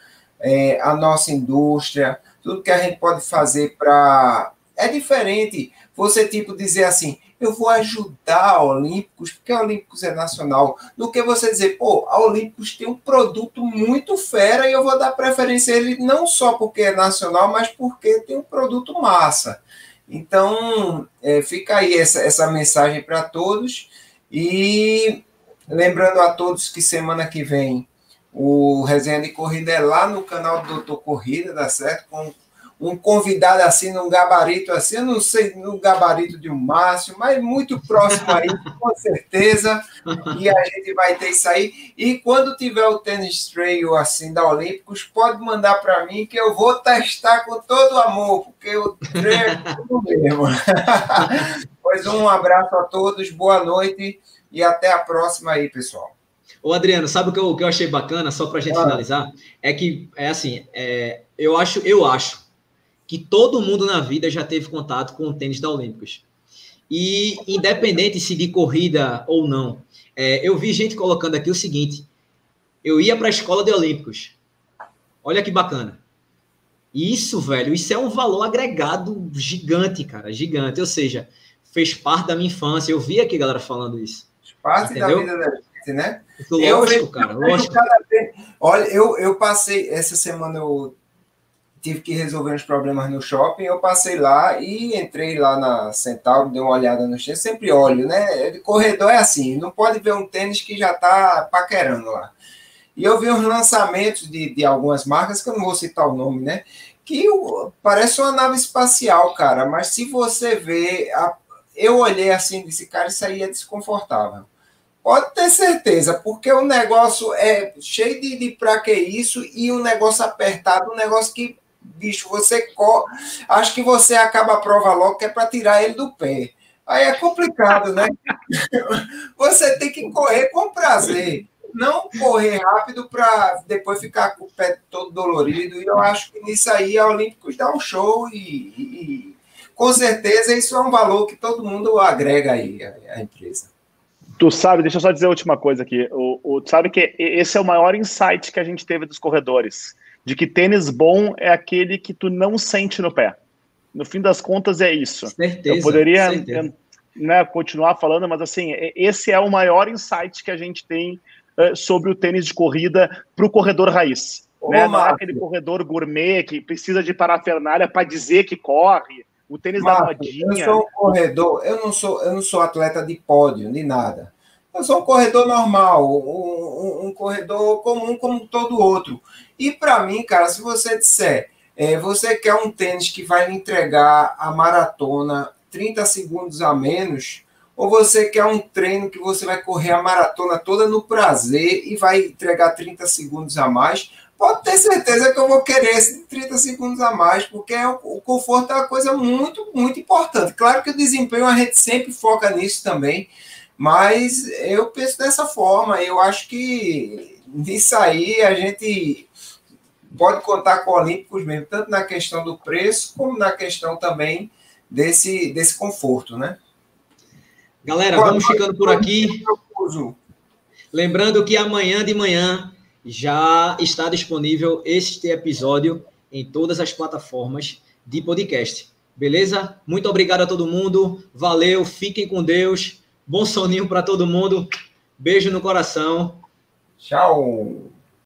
é, a nossa indústria, tudo que a gente pode fazer para. É diferente você, tipo, dizer assim, eu vou ajudar a Olímpicos, porque a Olímpicos é nacional, do que você dizer, pô, a Olímpicos tem um produto muito fera e eu vou dar preferência a ele não só porque é nacional, mas porque tem um produto massa. Então, é, fica aí essa, essa mensagem para todos. E lembrando a todos que semana que vem o Resenha de Corrida é lá no canal do Doutor Corrida, dá certo? Com um convidado assim, num gabarito assim, eu não sei no gabarito de um Márcio, mas muito próximo aí, com certeza. E a gente vai ter isso aí. E quando tiver o tênis trail assim da Olímpicos, pode mandar para mim que eu vou testar com todo amor, porque o trail é tudo mesmo. pois um abraço a todos, boa noite e até a próxima aí, pessoal. Ô, Adriano, sabe o que eu, o que eu achei bacana, só para a gente ah. finalizar? É que, é assim, é, eu acho, eu acho que todo mundo na vida já teve contato com o tênis da Olímpicos. E independente se de corrida ou não, é, eu vi gente colocando aqui o seguinte: eu ia para a escola de Olímpicos. Olha que bacana. Isso, velho, isso é um valor agregado gigante, cara, gigante. Ou seja, fez parte da minha infância. Eu vi aqui galera falando isso. Parte entendeu? da vida da gente, né? Lógico, eu, cara, lógico. Olha, eu, eu passei, essa semana eu tive que resolver uns problemas no shopping, eu passei lá e entrei lá na Centauro, dei uma olhada no tênis, sempre olho, né? Corredor é assim, não pode ver um tênis que já está paquerando lá. E eu vi uns lançamentos de, de algumas marcas, que eu não vou citar o nome, né? Que parece uma nave espacial, cara, mas se você vê, a, eu olhei assim disse, cara, isso aí é desconfortável. Pode ter certeza, porque o negócio é cheio de, de pra que isso e um negócio apertado, um negócio que bicho, você co... acho que você acaba a prova logo que é para tirar ele do pé. Aí é complicado, né? você tem que correr com prazer, não correr rápido para depois ficar com o pé todo dolorido. E eu acho que nisso aí a Olímpicos dá um show e, e, e com certeza isso é um valor que todo mundo agrega aí à empresa. Tu sabe, deixa eu só dizer a última coisa aqui. O, o, tu sabe que esse é o maior insight que a gente teve dos corredores de que tênis bom é aquele que tu não sente no pé. No fim das contas é isso. Certeza, Eu poderia né, continuar falando, mas assim, esse é o maior insight que a gente tem uh, sobre o tênis de corrida para o corredor raiz. Ô, né? Não é aquele corredor gourmet que precisa de parafernália para dizer que corre. O tênis Marcos, da modinha. Eu sou um corredor, eu não sou, eu não sou atleta de pódio, nem nada. Eu sou um corredor normal, um, um, um corredor comum como todo outro. E para mim, cara, se você disser, é, você quer um tênis que vai lhe entregar a maratona 30 segundos a menos, ou você quer um treino que você vai correr a maratona toda no prazer e vai entregar 30 segundos a mais, pode ter certeza que eu vou querer esse 30 segundos a mais, porque é o conforto é uma coisa muito, muito importante. Claro que o desempenho a gente sempre foca nisso também, mas eu penso dessa forma. Eu acho que nisso aí a gente pode contar com Olímpicos mesmo, tanto na questão do preço, como na questão também desse, desse conforto, né? Galera, vamos ficando por aqui. Lembrando que amanhã de manhã já está disponível este episódio em todas as plataformas de podcast. Beleza? Muito obrigado a todo mundo. Valeu, fiquem com Deus. Bom soninho para todo mundo. Beijo no coração. Tchau.